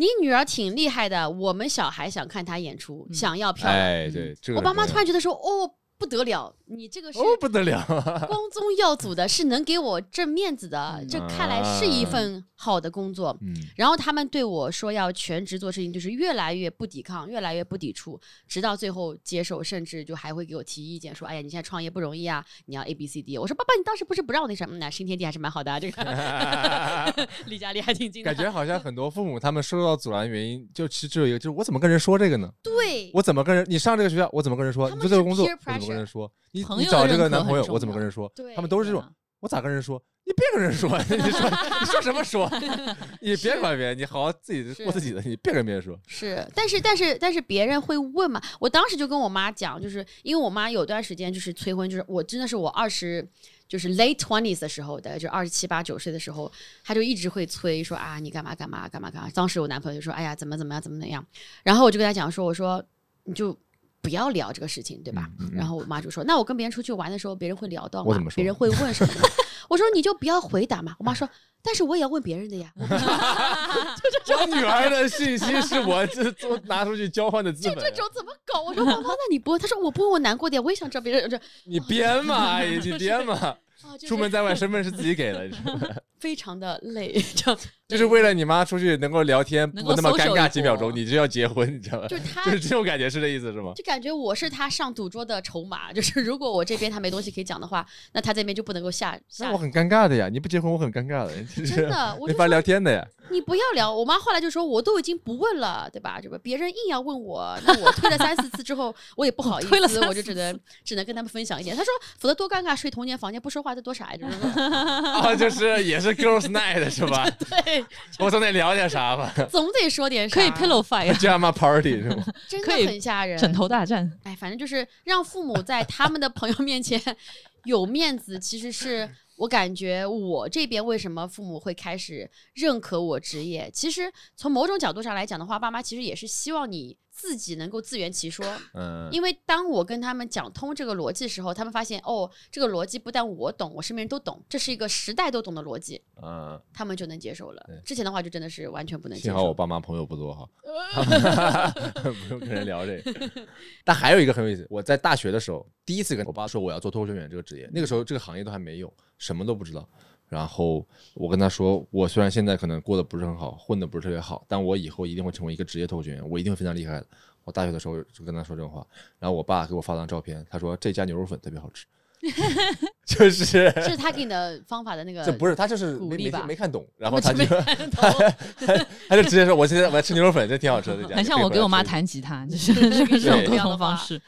你女儿挺厉害的，我们小孩想看她演出，想要票。哎，对，我爸妈突然觉得说，哦。不得了，你这个是不得了，*laughs* 光宗耀祖的，是能给我挣面子的，这看来是一份好的工作。嗯，然后他们对我说要全职做事情，就是越来越不抵抗，越来越不抵触，直到最后接受，甚至就还会给我提意见，说：“哎呀，你现在创业不容易啊，你要 A B C D。”我说：“爸爸，你当时不是不让我那什么？那新天地还是蛮好的，这个离家里还挺近。”感觉好像很多父母他们受到阻拦原因，就其实只有一个，就是我怎么跟人说这个呢？对，我怎么跟人？你上这个学校，我怎么跟人说？你做这个工作，我怎么？跟人说，你你找这个男朋友，我怎么跟人说？他们都是这种，我咋跟人说？你别跟人说，*laughs* 你说你说什么说？*laughs* 你别管别人，你好好自己过自己的，你别跟别人说。是，但是但是但是别人会问嘛？我当时就跟我妈讲，就是因为我妈有段时间就是催婚，就是我真的是我二十。就是 late twenties 的时候的，就二十七八九岁的时候，他就一直会催说啊，你干嘛干嘛干嘛干嘛。当时我男朋友就说，哎呀，怎么怎么样，怎么怎么样。然后我就跟他讲说，我说你就不要聊这个事情，对吧？嗯嗯嗯然后我妈就说，那我跟别人出去玩的时候，别人会聊到吗别人会问什么吗？*laughs* 我说你就不要回答嘛。我妈说，但是我也要问别人的呀。*laughs* 我女儿的信息是我这都拿出去交换的资本这。种怎么搞？我说妈妈，那你不问？他说我不问我难过点，我也想知道别人这 *laughs* 你编嘛，阿姨，你编嘛。啊，就是出门在外，身份是自己给的，你知道吗非常的累，这样就是为了你妈出去能够聊天不那么尴尬几秒钟，你就要结婚，你知道吧？就是他就是这种感觉，是这意思是吗？就感觉我是他上赌桌的筹码，就是如果我这边他没东西可以讲的话，那他这边就不能够下下那我。很尴尬的呀，你不结婚我很尴尬的，就是真的，*laughs* 我没法聊天的呀。你不要聊。我妈后来就说，我都已经不问了，对吧？这个别人硬要问我，那我推了三四次之后，我也不好意推了思，我就只能只能跟他们分享一点。他说，否则多尴尬，睡同间房间不说话，这多傻呀！就是说啊，*laughs* 就是也是 girls night 是吧？*laughs* 对，*laughs* 我总得聊点啥吧总得说点啥。可以 pillow fight，，Jama *laughs* party 是吗？真的很吓人。枕头大战。哎，反正就是让父母在他们的朋友面前有面子，其实是我感觉我这边为什么父母会开始认可我职业。其实从某种角度上来讲的话，爸妈其实也是希望你自己能够自圆其说。嗯，因为当我跟他们讲通这个逻辑的时候，他们发现哦，这个逻辑不但我懂，我身边人都懂，这是一个时代都懂的逻辑，嗯，他们就能接受了。之前的话就真的是完全不能接幸好我。爸妈朋友不多哈 *laughs* *laughs* 不用跟人聊这个。但还有一个很有意思，我在大学的时候第一次跟我爸说我要做脱口秀演员这个职业，那个时候这个行业都还没有，什么都不知道。然后我跟他说，我虽然现在可能过得不是很好，混得不是特别好，但我以后一定会成为一个职业脱口秀演员，我一定会非常厉害的。我大学的时候就跟他说这种话，然后我爸给我发张照片，他说这家牛肉粉特别好吃，*laughs* 就是这是他给你的方法的那个，*laughs* 这不是他就是没没鼓励吧没看懂，*laughs* 然后他就没他就直接说，我现在我要吃牛肉粉，这挺好吃的。这家很像我给我妈，弹吉他，就是这个这种沟通方式。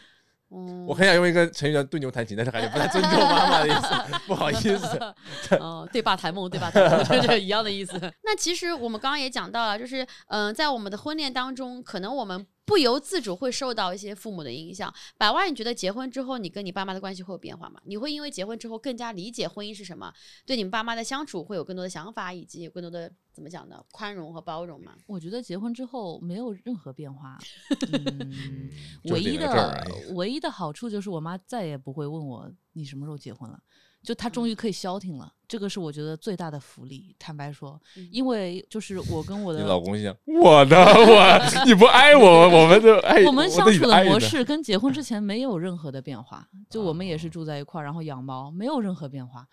嗯我很想用一个成语叫对牛弹琴，但是还是不太尊重妈妈的意思，不好意思。*laughs* 哦，对爸谈梦，对爸谈梦，就是一样的意思。*laughs* 那其实我们刚刚也讲到了，就是嗯、呃在我们的婚恋当中，可能我们不由自主会受到一些父母的影响。百万，你觉得结婚之后，你跟你爸妈的关系会有变化吗？你会因为结婚之后更加理解婚姻是什么，对你们爸妈的相处会有更多的想法，以及有更多的怎么讲呢？宽容和包容嘛？我觉得结婚之后没有任何变化，*laughs* 嗯，唯一的哎 *laughs* 唯一的好处就是我妈再也不会问我你什么时候结婚了，就她终于可以消停了，这个是我觉得最大的福利。坦白说，嗯因为就是我跟我你的老公想 *laughs* 我的我，你不爱我，我们就爱我们相处的模式跟结婚之前没有任何的变化，就我们也是住在一块儿，然后养猫，没有任何变化，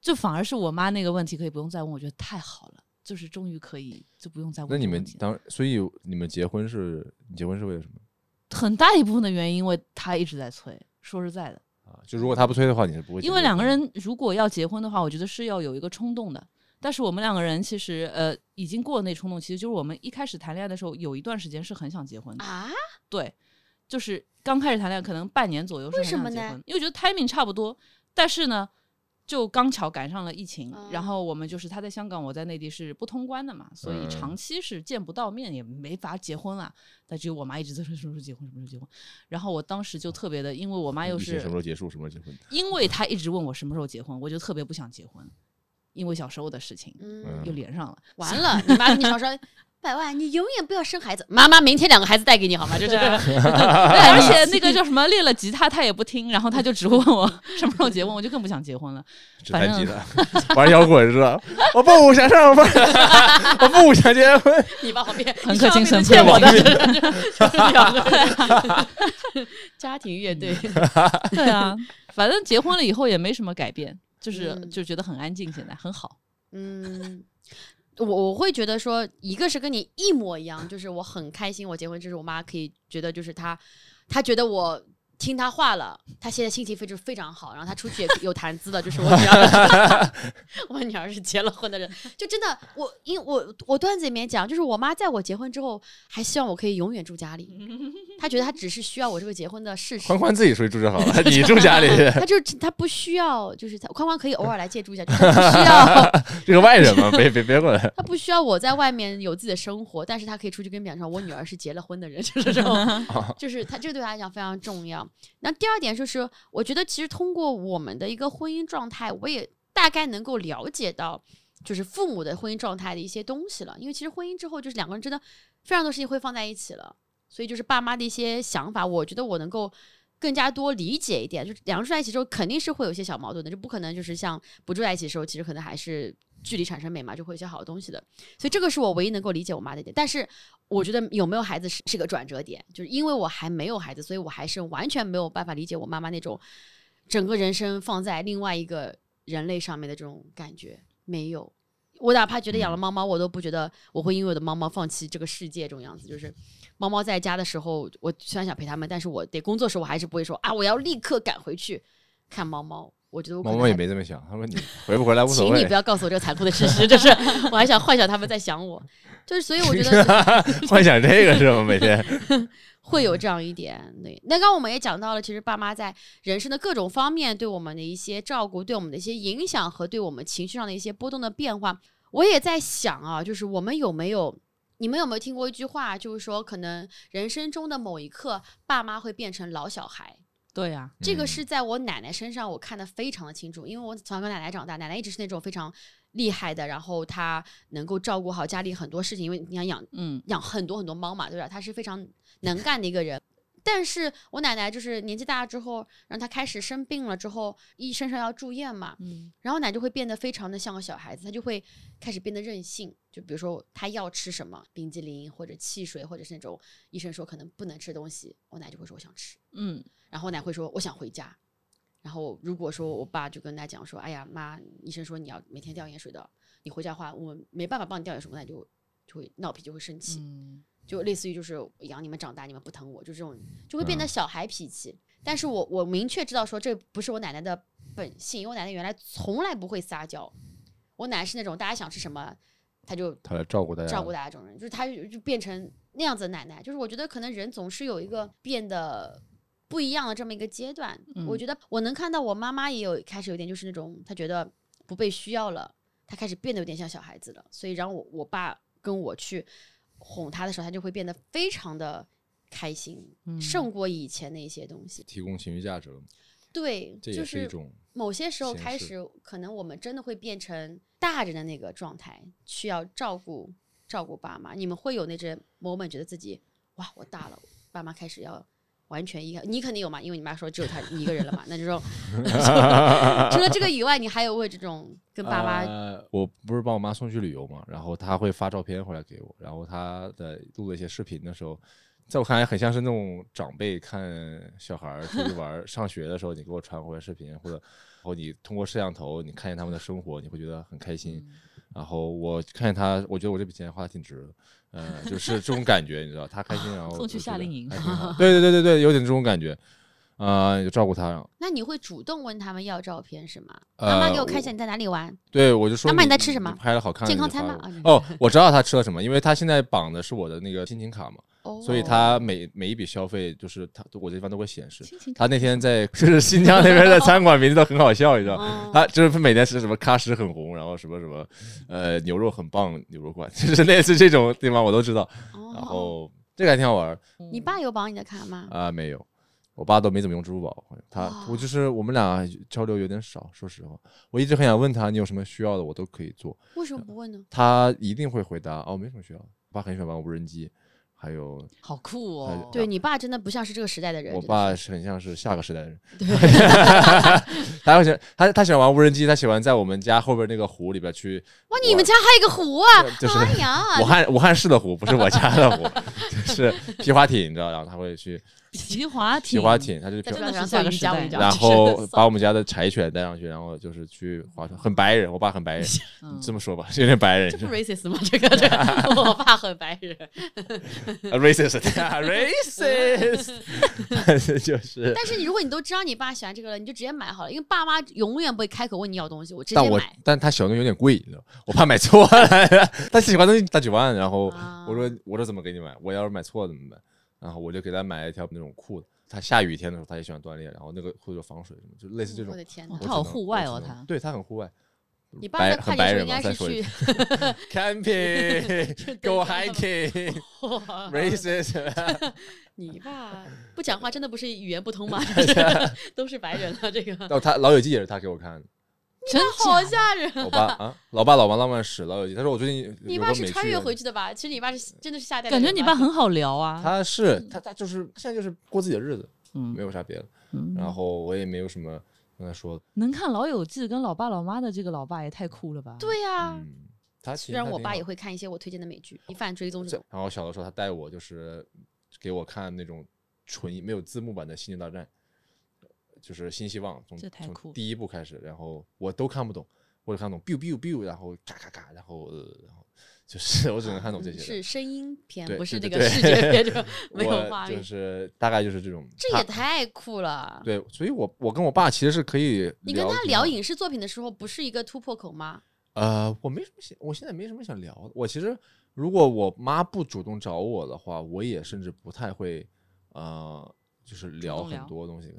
就反而是我妈那个问题可以不用再问，我觉得太好了，就是终于可以就不用再问那你们。当所以你们结婚是你结婚是为了什么很大一部分的原因，因为他一直在催。说实在的，啊？就如果他不催的话，你是不会。因为两个人如果要结婚的话，我觉得是要有一个冲动的。但是我们两个人其实呃已经过了那冲动，其实就是我们一开始谈恋爱的时候，有一段时间是很想结婚的。啊，对，就是刚开始谈恋爱，可能半年左右是为很什么呢想结婚，因为觉得 timing 差不多，但是呢，就刚巧赶上了疫情，然哦后我们就是他在香港，我在内地是不通关的嘛，所以嗯长期是见不到面，也没法结婚了。但只有我妈一直在说什么时候结婚，什么时候结婚。然后我当时就特别的，因为我妈又是什么时候结束，什么时候结婚？因为她一直问我什么时候结婚，我就特别不想结婚，因为小时候的事情嗯，又连上了。完了，你妈跟你吵说。百万，你永远不要生孩子。妈妈明天两个孩子带给你好吗？就是，*laughs* 对，而且那个叫什么，练了吉他他也不听，然后他就只会问我什么时候结婚，我就更不想结婚了。*laughs* 只反正弹吉他，*laughs* 玩摇滚是吧？我不想上班，我不想结婚。你把旁边很可精神欠我的家庭乐队。对啊，反正结婚了以后也没什么改变，就是、嗯就觉得很安静，现在很好。嗯，我我会觉得说，一个是跟你一模一样，就是我很开心，我结婚，这是我妈可以觉得就是她，她觉得我。听他话了，他现在心情非常非常好，然后他出去也 *laughs* 有谈资了，就是我女儿，*laughs* 我女儿是结了婚的人，就真的我因我我段子里面讲，就是我妈在我结婚之后，还希望我可以永远住家里，*laughs* 她觉得她只是需要我这个结婚的事实，宽宽自己出去住就好了，你住家里，她就她不需要，就是她宽宽可以偶尔来借住一下，就是她不需要这个外人嘛，别别别过来。他不需要我在外面有自己的生活，但是他可以出去跟别人说，我女儿是结了婚的人，就是这种，就是他这个对他来讲非常重要。那第二点就是，我觉得其实通过我们的一个婚姻状态，我也大概能够了解到，就是父母的婚姻状态的一些东西了。因为其实婚姻之后，就是两个人真的非常多事情会放在一起了，所以就是爸妈的一些想法，我觉得我能够。更加多理解一点，就两个人住在一起之后，肯定是会有一些小矛盾的，就不可能就是像不住在一起的时候，其实可能还是距离产生美嘛，就会有一些好的东西的。所以这个是我唯一能够理解我妈的一点。但是我觉得有没有孩子是是个转折点，就是因为我还没有孩子，所以我还是完全没有办法理解我妈妈那种整个人生放在另外一个人类上面的这种感觉。没有，我哪怕觉得养了猫猫，我都不觉得我会因为我的猫猫放弃这个世界这种样子。就是猫猫在家的时候，我虽然想陪它们，但是我得工作的时候，我还是不会说啊，我要立刻赶回去看猫猫。我觉得我可猫猫也没这么想，他说你回不回来无所谓请你不。要告诉我这个残酷的事实，就是我还想幻想他们在想我，就是所以我觉得 *laughs* 幻想这个是吗？每天 *laughs* 会有这样一点。那，那刚刚我们也讲到了，其实爸妈在人生的各种方面对我们的一些照顾，对我们的一些影响和对我们情绪上的一些波动的变化，我也在想啊，就是我们有没有。你们有没有听过一句话，就是说，可能人生中的某一刻，爸妈会变成老小孩。对呀、嗯这个是在我奶奶身上我看得非常的清楚，因为我从小跟奶奶长大，奶奶一直是那种非常厉害的，然后她能够照顾好家里很多事情，因为你想养嗯，养很多很多猫嘛，对吧？她是非常能干的一个人。但是我奶奶就是年纪大了之后，然后她开始生病了之后，医生上要住院嘛，嗯然后奶就会变得非常的像个小孩子，她就会开始变得任性。就比如说她要吃什么冰激凌或者汽水，或者是那种医生说可能不能吃的东西，我奶就会说我想吃。嗯，然后我奶会说我想回家。然后如果说我爸就跟他讲说，哎呀妈，医生说你要每天吊盐水的，你回家的话我没办法帮你吊盐水，我奶就就会闹脾，就会生气，嗯就类似于就是我养你们长大，你们不疼我，就这种就会变得嗯小孩脾气。但是我我明确知道说这不是我奶奶的本性，因为我奶奶原来从来不会撒娇，我奶奶是那种大家想吃什么，她就照顾大家，照顾大家这种人，就是她就就变成那样子的奶奶。就是我觉得可能人总是有一个变得不一样的这么一个阶段。我嗯觉得我能看到我妈妈也有开始有点就是那种她觉得不被需要了，她开始变得有点像小孩子了。所以然后我我爸跟我去哄她的时候，她就会变得非常的开心，嗯胜过以前的一些东西。提供情绪价值了吗，对，这就是一种某些时候开始，可能我们真的会变成大人的那个状态，需要照顾照顾爸妈。你们会有那种 moment 觉得自己哇，我大了，爸妈开始要完全依靠你，肯定有嘛，因为你妈说只有他一个人了嘛。那这种 *laughs* 除了这个以外，你还有为这种跟爸妈、呃我不是帮我妈送去旅游嘛，然后她会发照片回来给我，然后她的录了一些视频的时候，在我看来很像是那种长辈看小孩出去玩、*laughs* 上学的时候，你给我传回来视频，或者然后你通过摄像头你看见他们的生活，你会觉得很开心。嗯然后我看见他，我觉得我这笔钱花的挺值的，呃，就是这种感觉，你知道，他开心，然后送去夏令营 *laughs* 对对对对对，有点这种感觉，啊，就照顾他，那你会主动问他们要照片是吗？呃妈妈给我看一下你在哪里玩。对，我就说妈妈你在吃什么拍了好看的健康餐吗哦，我知道他吃了什么，因为他现在绑的是我的那个亲情卡嘛，哦，所以他每每一笔消费就是他我这地方都会显示。他那天在 *laughs* 就是新疆那边的餐馆名字都很好笑，你知道，哦他就是每天吃什么喀什很红，然后什么什么呃牛肉很棒牛肉馆，*laughs* 就是类似这种地方我都知道。哦然后这个还挺好玩你爸有绑你的卡吗？啊、没有，我爸都没怎么用支付宝，他哦我就是我们俩交流有点少，说实话，我一直很想问他你有什么需要的我都可以做，为什么不问呢？他一定会回答哦没什么需要。我爸很喜欢玩无人机，还有好酷哦！对你爸真的不像是这个时代的人。我爸是很像是下个时代的人，*laughs* *laughs* 他会喜欢他他喜欢玩无人机，他喜欢在我们家后边那个湖里边去，哇，你们家还有一个湖啊！就是武汉武汉市的湖，不是我家的湖，*laughs* 就是皮划艇，你知道，然后他会去皮划皮艇，划艇，他就是皮在真的是个时代然后 *laughs* 把我们家的柴犬带上去，然后就是去划船，很白人，我爸很白人，*laughs* 嗯这么说吧，有点白人这不 racist 吗？这个这个，我爸很白人，*laughs* 啊，racist，对啊 racist，就是。但是你如果你都知道你爸喜欢这个了，你就直接买好了，因为爸妈永远不会开口问你要东西，我直接买。但他喜欢的有点贵，你知道，我怕买错了。他喜欢的东西大几万，然后啊我说我说怎么给你买？我要是买错了怎么办？然后我就给他买了一条那种裤子。他下雨天的时候他也喜欢锻炼，然后那个裤子有防水什么，就类似这种我。的天！他好户外哦他对他很户外，*laughs* *laughs* *laughs* 你爸白在快点应很白人嘛该是去再说一 camping go hiking 哇 racist，你爸不讲话真的不是语言不通吗？都是白人了，这个哦，他《老友记》也是他给我看的。真好吓人。我爸啊，老爸老妈浪漫史《老友记》，他说我最近你爸是穿越回去的吧？其实你爸是真的是下代感觉你爸很好聊啊。他是他他就是现在就是过自己的日子，嗯没有啥别的。嗯然后我也没有什么跟他说，能看《老友记》跟老爸老妈的这个老爸也太酷了吧？对呀、嗯，他虽然我爸也会看一些我推荐的美剧，一犯追踪这种。然后小的时候他带我就是给我看那种纯没有字幕版的《星球大战》，就是新希望从从这太酷了第一部开始，然后我都看不懂，我只看懂 biu biu biu，然后嘎嘎嘎，然后呃，然后就是我只能看懂这些的。是声音片，不是这个视觉片，就 *laughs* 没有画面。是大概就是这种。这也太酷了！对，所以我我跟我爸其实是可以你跟他聊影视作品的时候，不是一个突破口吗？呃，我没什么想，我现在没什么想聊的。我其实如果我妈不主动找我的话，我也甚至不太会呃，就是聊很多东西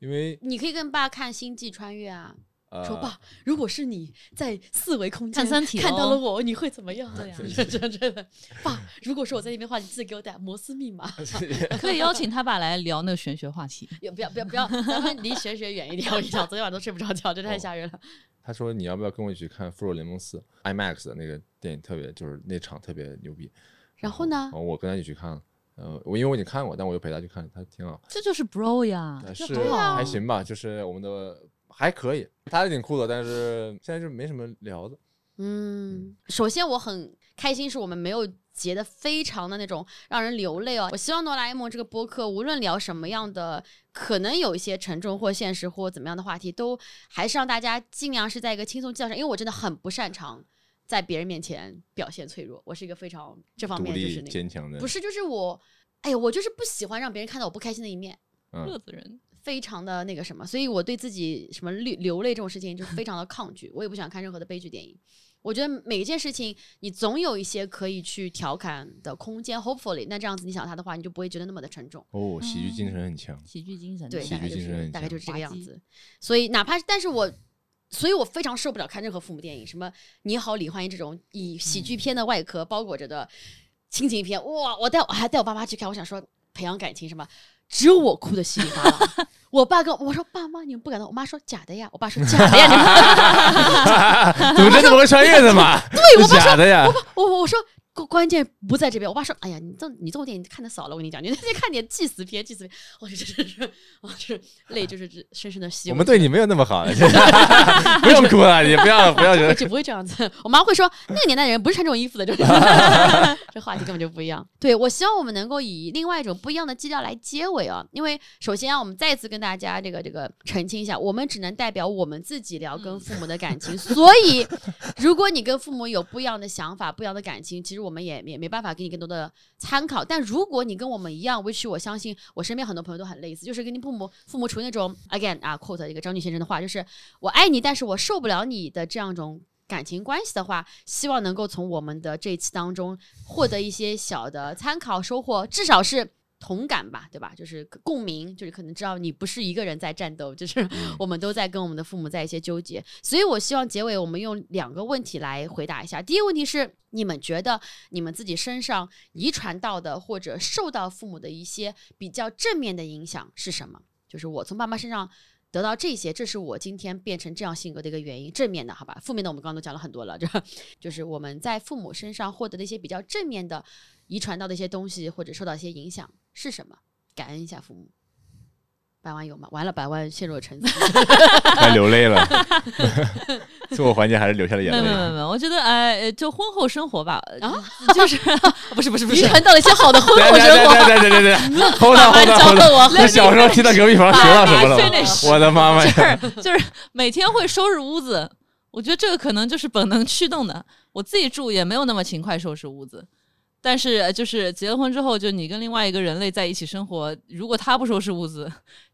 因为你可以跟爸看《星际穿越》啊，呃，说爸，如果是你在四维空间看到了我，你会怎么样？对呀真真真的，爸，如果说我在那边的话，你自己给我打摩斯密码。*laughs* 可以邀请他爸来聊那个玄学话题。*laughs* 也不要不要不要，咱们离玄学远一点。我跟你讲，昨天晚上都睡不着觉，这太吓人了。他说你要不要跟我一起看《复仇者联盟四》IMAX 的那个电影，特别就是那场特别牛逼。然后呢然？后我跟他一起去看了，呃，我因为我已经看过，但我又陪他去看，他挺好，这就是 bro 呀，呃是还行吧，就是我们的还可以，他挺酷的，但是现在就没什么聊的。嗯，首先我很开心，是我们没有结的非常的那种让人流泪哦。我希望哆啦 A 梦这个播客，无论聊什么样的，可能有一些沉重或现实或怎么样的话题，都还是让大家尽量是在一个轻松基调上，因为我真的很不擅长在别人面前表现脆弱，我是一个非常这方面就是那个，坚强的，不是就是我，哎呀，我就是不喜欢让别人看到我不开心的一面。嗯乐子人。非常的那个什么，所以我对自己什么流流泪这种事情就是非常的抗拒，我也不喜欢看任何的悲剧电影。我觉得每一件事情，你总有一些可以去调侃的空间，hopefully，那这样子你想他的话，你就不会觉得那么的沉重。哦，喜剧精神很强。喜剧精神，对，喜大概就剧精神很强是大概就是这个样子。所以哪怕是，但是我，所以我非常受不了看任何父母电影，什么《你好，李焕英》这种以喜剧片的外壳包裹着的亲情片，哇！我带我还带我爸妈去看，我想说培养感情什么，只有我哭的稀里哗啦。*laughs* 我爸跟我我说爸妈你们不感动，我妈说假的呀，我爸说假的呀，你们 *laughs* 怎么真的会穿越的嘛？*laughs* 对，我爸说假的呀。我我说关关键不在这边。我爸说：“哎呀，你这你这种电影看的少了，我跟你讲，你 *laughs* 那天看点祭祀片，祭祀片，我这真是我，就是泪就是深深的吸。”我们对你没有那么好，*laughs* 不用哭了，你不要不要觉得 *laughs* 就不会这样子。我妈会说，那个年代的人不是穿这种衣服的，就是这话题根本就不一样。对我希望我们能够以另外一种不一样的基调来结尾啊，因为首先啊，我们再次跟大家这个这个澄清一下，我们只能代表我们自己聊跟父母的感情，所以如果你跟父母有不一样的想法、不一样的感情，其实我们也也没办法给你更多的参考。但如果你跟我们一样，which 我相信我身边很多朋友都很类似，就是跟你父母父母处于那种 again 啊 quote 一个张俊先生的话，就是我爱你，但是我受不了你的这样一种感情关系的话，希望能够从我们的这一期当中获得一些小的参考收获，至少是。同感吧，对吧？就是共鸣，就是可能知道你不是一个人在战斗，就是我们都在跟我们的父母在一些纠结。所以我希望结尾我们用两个问题来回答一下。第一个问题是，你们觉得你们自己身上遗传到的或者受到父母的一些比较正面的影响是什么？就是我从爸妈身上得到这些，这是我今天变成这样性格的一个原因。正面的，好吧，负面的我们刚刚都讲了很多了，这 *laughs* 就是我们在父母身上获得的一些比较正面的遗传到的一些东西，或者受到一些影响是什么？感恩一下父母。百万有吗？完了，百万陷入了沉思。*laughs* 快流泪了，最后环节还是流下了眼泪没有没。有没有，我觉得哎，就婚后生活吧，啊，就是 *laughs* 不是不是不遗是，传到了一些好的婚后生活。对对对对对对，后到后到后到，教了我我小时候听到隔壁房学到什么了我的妈妈呀！就是每天会收拾屋子，我觉得这个可能就是本能驱动的。我自己住也没有那么勤快收拾屋子，但是呃就是结了婚之后，就你跟另外一个人类在一起生活，如果他不收拾屋子，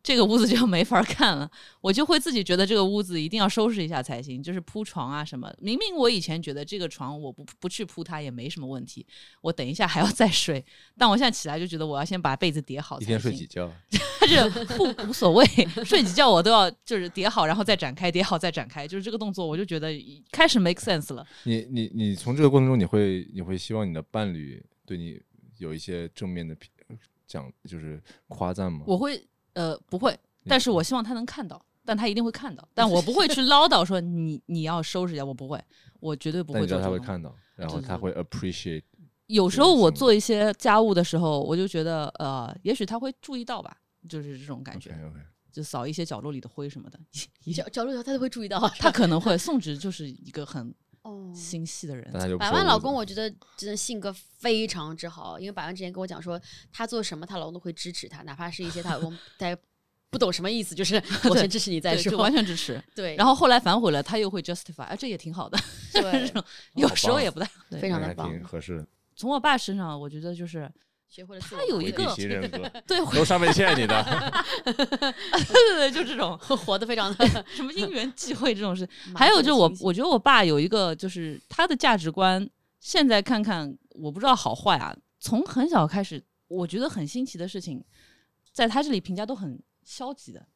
这个屋子就没法看了，我就会自己觉得这个屋子一定要收拾一下才行，就是铺床啊什么。明明我以前觉得这个床我不不去铺它也没什么问题，我等一下还要再睡，但我现在起来就觉得我要先把被子叠好。一天睡几觉？*laughs* 但是不无所谓，睡几觉我都要就是叠好，然后再展开，叠好再展开，就是这个动作，我就觉得开始 make sense 了。你你你从这个过程中，你会你会希望你的伴侣对你有一些正面的评讲，就是夸赞吗？我会。呃，不会，但是我希望他能看到，但他一定会看到，但我不会去唠叨说你你要收拾一下，我不会，我绝对不会。但他会看到，然后他会 appreciate。有时候我做一些家务的时候，我就觉得呃，也许他会注意到吧，就是这种感觉，就扫一些角落里的灰什么的，*laughs* 角角落里他都会注意到，他可能会。宋植就是一个很心细的人。百万老公，我觉得真的性格非常之好，因为百万之前跟我讲说，他做什么，他老公都会支持他，哪怕是一些他老公 *laughs* 在不懂什么意思，就是我先支持你再说，完全支持。*laughs* 对，然后后来反悔了，他又会 justify，哎，这也挺好的。*laughs* 对，有时候也不太，非常的棒，合适。从我爸身上，我觉得就是。学会了他有一个 *laughs* 对，都上面欠你的，*laughs* 对对，就这种 *laughs* 活得非常的什么因缘际会这种事。还有就我，我觉得我爸有一个，就是他的价值观，现在看看我不知道好坏啊。从很小开始，我觉得很新奇的事情，在他这里评价都很消极的，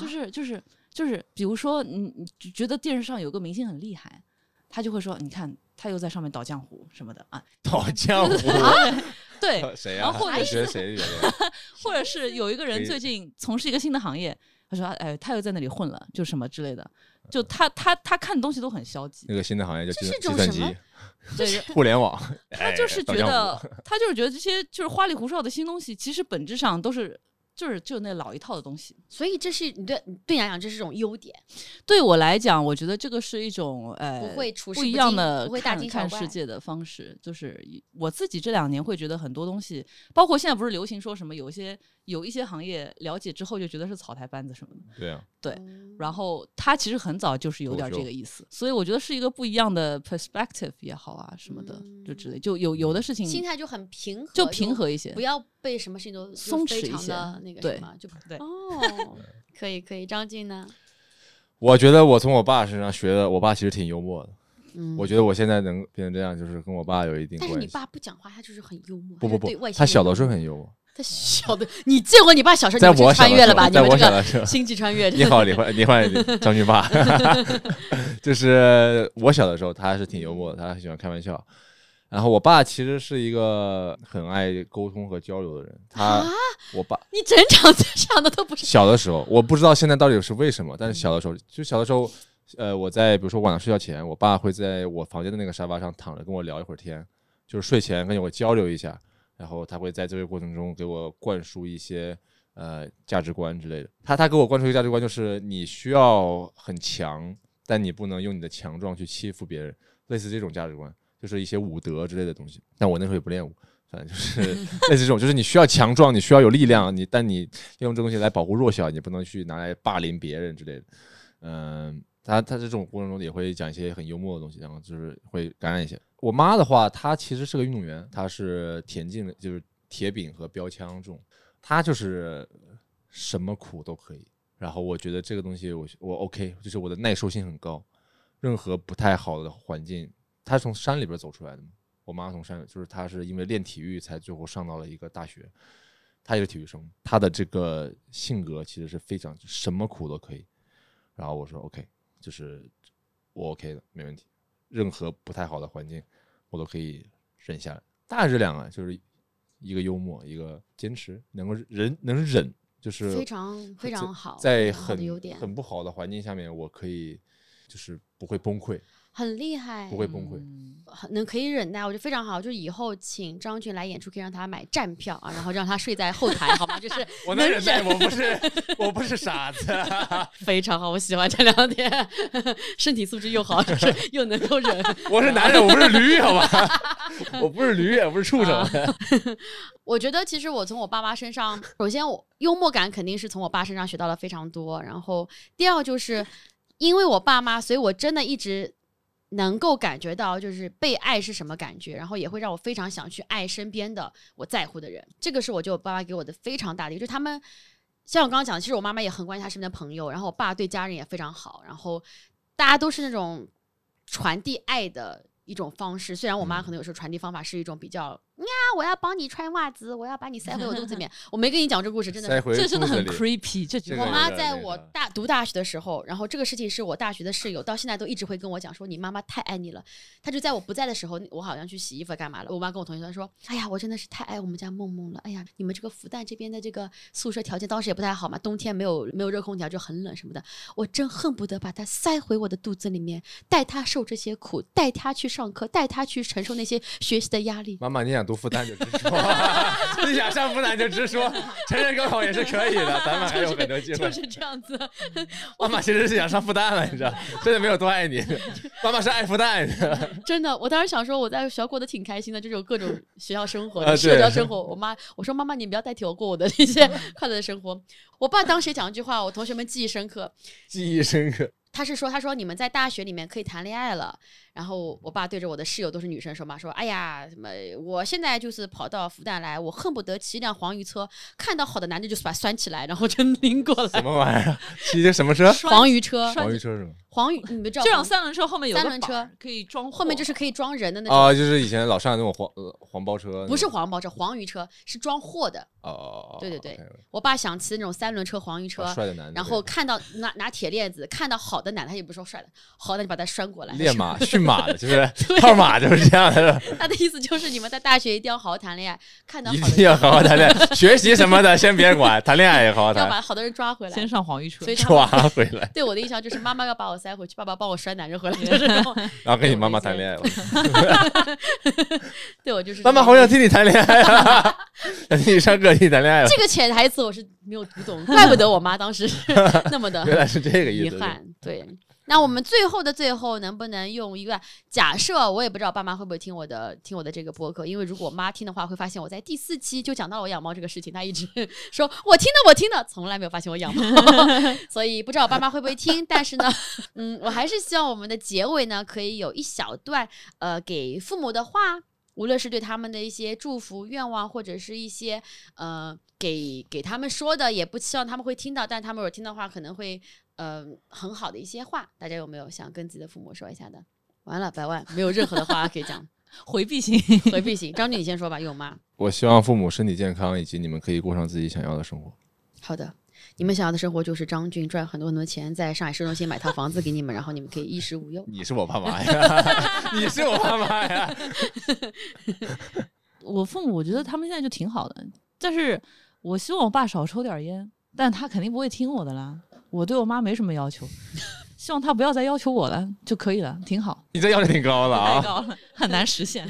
就是就是就是，比如说你你觉得电视上有个明星很厉害，他就会说，你看他又在上面倒浆糊什么的啊，倒浆糊。*laughs* 对，*laughs* 然后或者是谁，*laughs* 或者是有一个人最近从事一个新的行业，他说，哎，他又在那里混了，就什么之类的，就他他他看东西都很消极。那个新的行业叫计计算机，对，互联网。他就是觉得，他就是觉得这些就是花里胡哨的新东西，其实本质上都是。就是就那老一套的东西，所以这是你对对你来讲这是一种优点。对我来讲，我觉得这个是一种呃不会不一样的看看世界的方式。就是我自己这两年会觉得很多东西，包括现在不是流行说什么有一些。有一些行业了解之后就觉得是草台班子什么的，对啊，对。然后他其实很早就是有点这个意思，所以我觉得是一个不一样的 perspective 也好啊什么的，就之类，就有有的事情心态就很平和，就平和一些，不要被什么事情都松弛一些，那个对，就对。哦，*laughs* 可以可以，张晋呢？我觉得我从我爸身上学的，我爸其实挺幽默的。嗯，我觉得我现在能变成这样，就是跟我爸有一定关系。但是你爸不讲话，他就是很幽默。不不不，他小的时候很幽默。他小的，你见过你爸小时候？你们穿越了吧？你们这个星际穿越。你好，李焕，李焕将军爸，*laughs* 就是我小的时候，他还是挺幽默的，他很喜欢开玩笑。然后我爸其实是一个很爱沟通和交流的人。他，我爸，你整场想的都不是。小的时候，我不知道现在到底是为什么，但是小的时候，就小的时候，呃，我在比如说晚上睡觉前，我爸会在我房间的那个沙发上躺着跟我聊一会儿天，就是睡前跟我交流一下。然后他会在这个过程中给我灌输一些呃价值观之类的。他他给我灌输一个价值观，就是你需要很强，但你不能用你的强壮去欺负别人，类似这种价值观，就是一些武德之类的东西。但我那时候也不练武，反正就是 *laughs* 类似这种，就是你需要强壮，你需要有力量，你但你用这东西来保护弱小，你不能去拿来霸凌别人之类的。嗯，他他这种过程中也会讲一些很幽默的东西，然后就是会感染一些。我妈的话，她其实是个运动员，她是田径的，就是铁饼和标枪这种，她就是什么苦都可以。然后我觉得这个东西我我 OK，就是我的耐受性很高，任何不太好的环境，她从山里边走出来的嘛。我妈从山，就是她是因为练体育才最后上到了一个大学，她也是体育生，她的这个性格其实是非常什么苦都可以。然后我说 OK，就是我 OK 的，没问题。任何不太好的环境，我都可以忍下来。大致两个就是一个幽默，一个坚持，能够忍能忍，就是非常非常好。在很很不好的环境下面，我可以就是不会崩溃。很厉害，不会崩溃，能可以忍耐，我觉得非常好。就是以后请张俊来演出，可以让他买站票啊，然后让他睡在后台，好吗？就是我能忍耐，我不是 *laughs* 我不是傻子，非常好，我喜欢这两点，*laughs* 身体素质又好，就是 *laughs* 又能够忍。我是男人，我不是驴，好吧？我不是驴，也不是畜生。我觉得其实我从我爸妈身上，首先我幽默感肯定是从我爸身上学到了非常多，然后第二就是因为我爸妈，所以我真的一直。能够感觉到就是被爱是什么感觉，然后也会让我非常想去爱身边的我在乎的人。这个是我就我爸爸给我的非常大的，就是他们像我刚刚讲的，其实我妈妈也很关心她身边的朋友，然后我爸对家人也非常好，然后大家都是那种传递爱的一种方式。虽然我妈可能有时候传递方法是一种比较呀，我要帮你穿袜子，我要把你塞回我肚子里面。*laughs* 我没跟你讲这故事，真的 *laughs* 这真的很 creepy，这句话我妈在我大读大学的时候，然后这个事情是我大学的室友到现在都一直会跟我讲说，你妈妈太爱你了。她就在我不在的时候，我好像去洗衣服干嘛了，我妈跟我同学她说，哎呀，我真的是太爱我们家梦梦了。哎呀，你们这个复旦这边的这个宿舍条件当时也不太好嘛，冬天没有没有热空调就很冷什么的，我真恨不得把她塞回我的肚子里面，带她受这些苦，带她去上课，带她去承受那些学习的压力。妈妈，你想读复旦就直说，*laughs* 你想上复旦就直说，成人高考也是可以的，咱们还有很多机会就。是这样子，妈妈其实是想上复旦了，你知道，真的没有多爱你，妈妈是爱复旦的。*laughs* 真的，我当时想说，我在学校过得挺开心的，就是有各种学校生活、啊社交生活。我妈我说妈妈，你不要代替我过我的那些快乐的生活。我爸当时也讲一句话，我同学们记忆深刻。记忆深刻。他是说，他说你们在大学里面可以谈恋爱了。然后我爸对着我的室友都是女生说嘛，说哎呀，什么我现在就是跑到复旦来，我恨不得骑一辆黄鱼车，看到好的男的就把他拴起来，然后就拎过来什。么玩意儿？骑的什么车？*laughs* 黄鱼车，黄鱼车是吗？黄鱼，你们知道这种黄三轮车后面有个三轮车可以装货，后面就是可以装人的那种，哦，就是以前老上那种黄呃黄包车，不是黄包车，黄鱼车是装货的。哦哦哦，对对对我爸想骑那种三轮车、黄鱼车，帅的男的，然后看到拿拿铁链子，看到好的男的，他也不说帅的，好的你把他拴过来。练马 *laughs* 驯马的，就是对套马就是这样的，*laughs* 他的意思就是你们在大学一定要好好谈恋爱，看到一好的定要好好谈恋爱，*laughs* 学习什么的先别管，谈恋爱也好好谈要，把好多人抓回来先。上黄鱼车所以，抓回来，对我的印象就是妈妈要把我塞回去，爸爸帮我摔男人回来，就是这种。*laughs* 然后跟你妈妈谈恋爱了。*laughs* 对我就是妈妈好想听你谈恋爱啊，想 *laughs* 听你上课听你谈恋爱了。这个潜台词我是没有读懂，怪不得我妈当时是那么的原来是这个意思。遗憾。对，那我们最后的最后，能不能用一个假设？我也不知道爸妈会不会听我的听我的这个播客，因为如果我妈听的话，会发现我在第四期就讲到了我养猫这个事情，她一直说我听的我听的，从来没有发现我养猫，*laughs* 所以不知道我爸妈会不会听。但是呢，嗯，我还是希望我们的结尾呢，可以有一小段呃给父母的话。无论是对他们的一些祝福、愿望，或者是一些呃给给他们说的，也不希望他们会听到，但他们如果听到的话，可能会呃很好的一些话。大家有没有想跟自己的父母说一下的？完了，百万没有任何的话可以讲，*laughs* 回避型。回避型。张俊，你先说吧，有吗？*laughs* 我希望父母身体健康，以及你们可以过上自己想要的生活。好的，你们想要的生活就是张俊赚很多很多钱，在上海市中心买套房子给你们，然后你们可以衣食无忧。*laughs* 你是我爸妈呀，*laughs* 你是我爸妈呀。*laughs* 我父母我觉得他们现在就挺好的，但是我希望我爸少抽点烟，但他肯定不会听我的啦。我对我妈没什么要求，希望他不要再要求我了就可以了，挺好。你这要求挺高的太啊！高了，很难实现。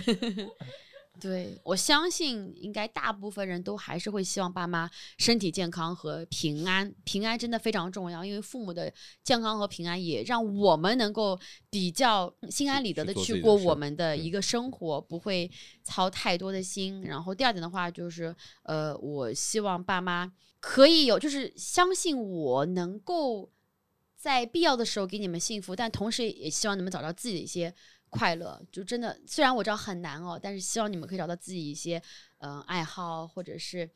对，我相信应该大部分人都还是会希望爸妈身体健康和平安。平安真的非常重要，因为父母的健康和平安也让我们能够比较心安理得的去过我们的一个生活，不会操太多的心。然后第二点的话就是，呃，我希望爸妈可以有，就是相信我能够在必要的时候给你们幸福，但同时也希望你们找到自己的一些快乐。就真的，虽然我知道很难哦，但是希望你们可以找到自己一些嗯、爱好，或者是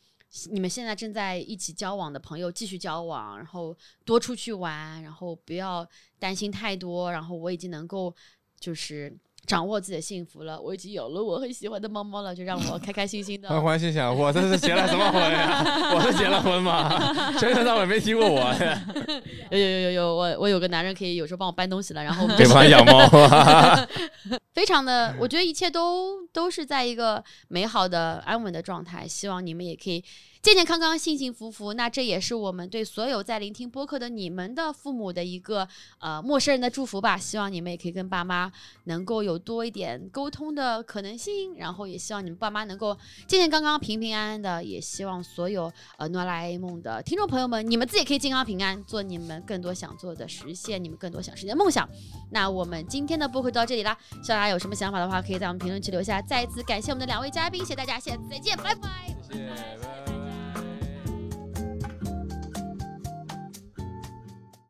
你们现在正在一起交往的朋友继续交往，然后多出去玩，然后不要担心太多。然后我已经能够就是。掌握自己的幸福了，我已经有了我很喜欢的猫猫了，就让我开开心心的。*laughs* 欢欢心想：我这是结了什么婚呀？*laughs* 我是结了婚吗？全程到尾没提过我，*laughs* 有有有有有，我我有个男人可以有时候帮我搬东西了，然后我们可以帮他养猫啊。非常的，我觉得一切都都是在一个美好的、安稳的状态。希望你们也可以健健康康、幸幸福福。那这也是我们对所有在聆听播客的你们的父母的一个呃陌生人的祝福吧。希望你们也可以跟爸妈能够有多一点沟通的可能性，然后也希望你们爸妈能够健健康康、平平安安的。也希望所有呃哆啦 A 梦的听众朋友们，你们自己也可以健康平安，做你们更多想做的，实现你们更多想实现的梦想。那我们今天的播客就到这里啦。希望大家有什么想法的话，可以在我们评论区留下。再一次感谢我们的两位嘉宾，谢谢大家，下次再见，拜拜。谢谢，拜拜。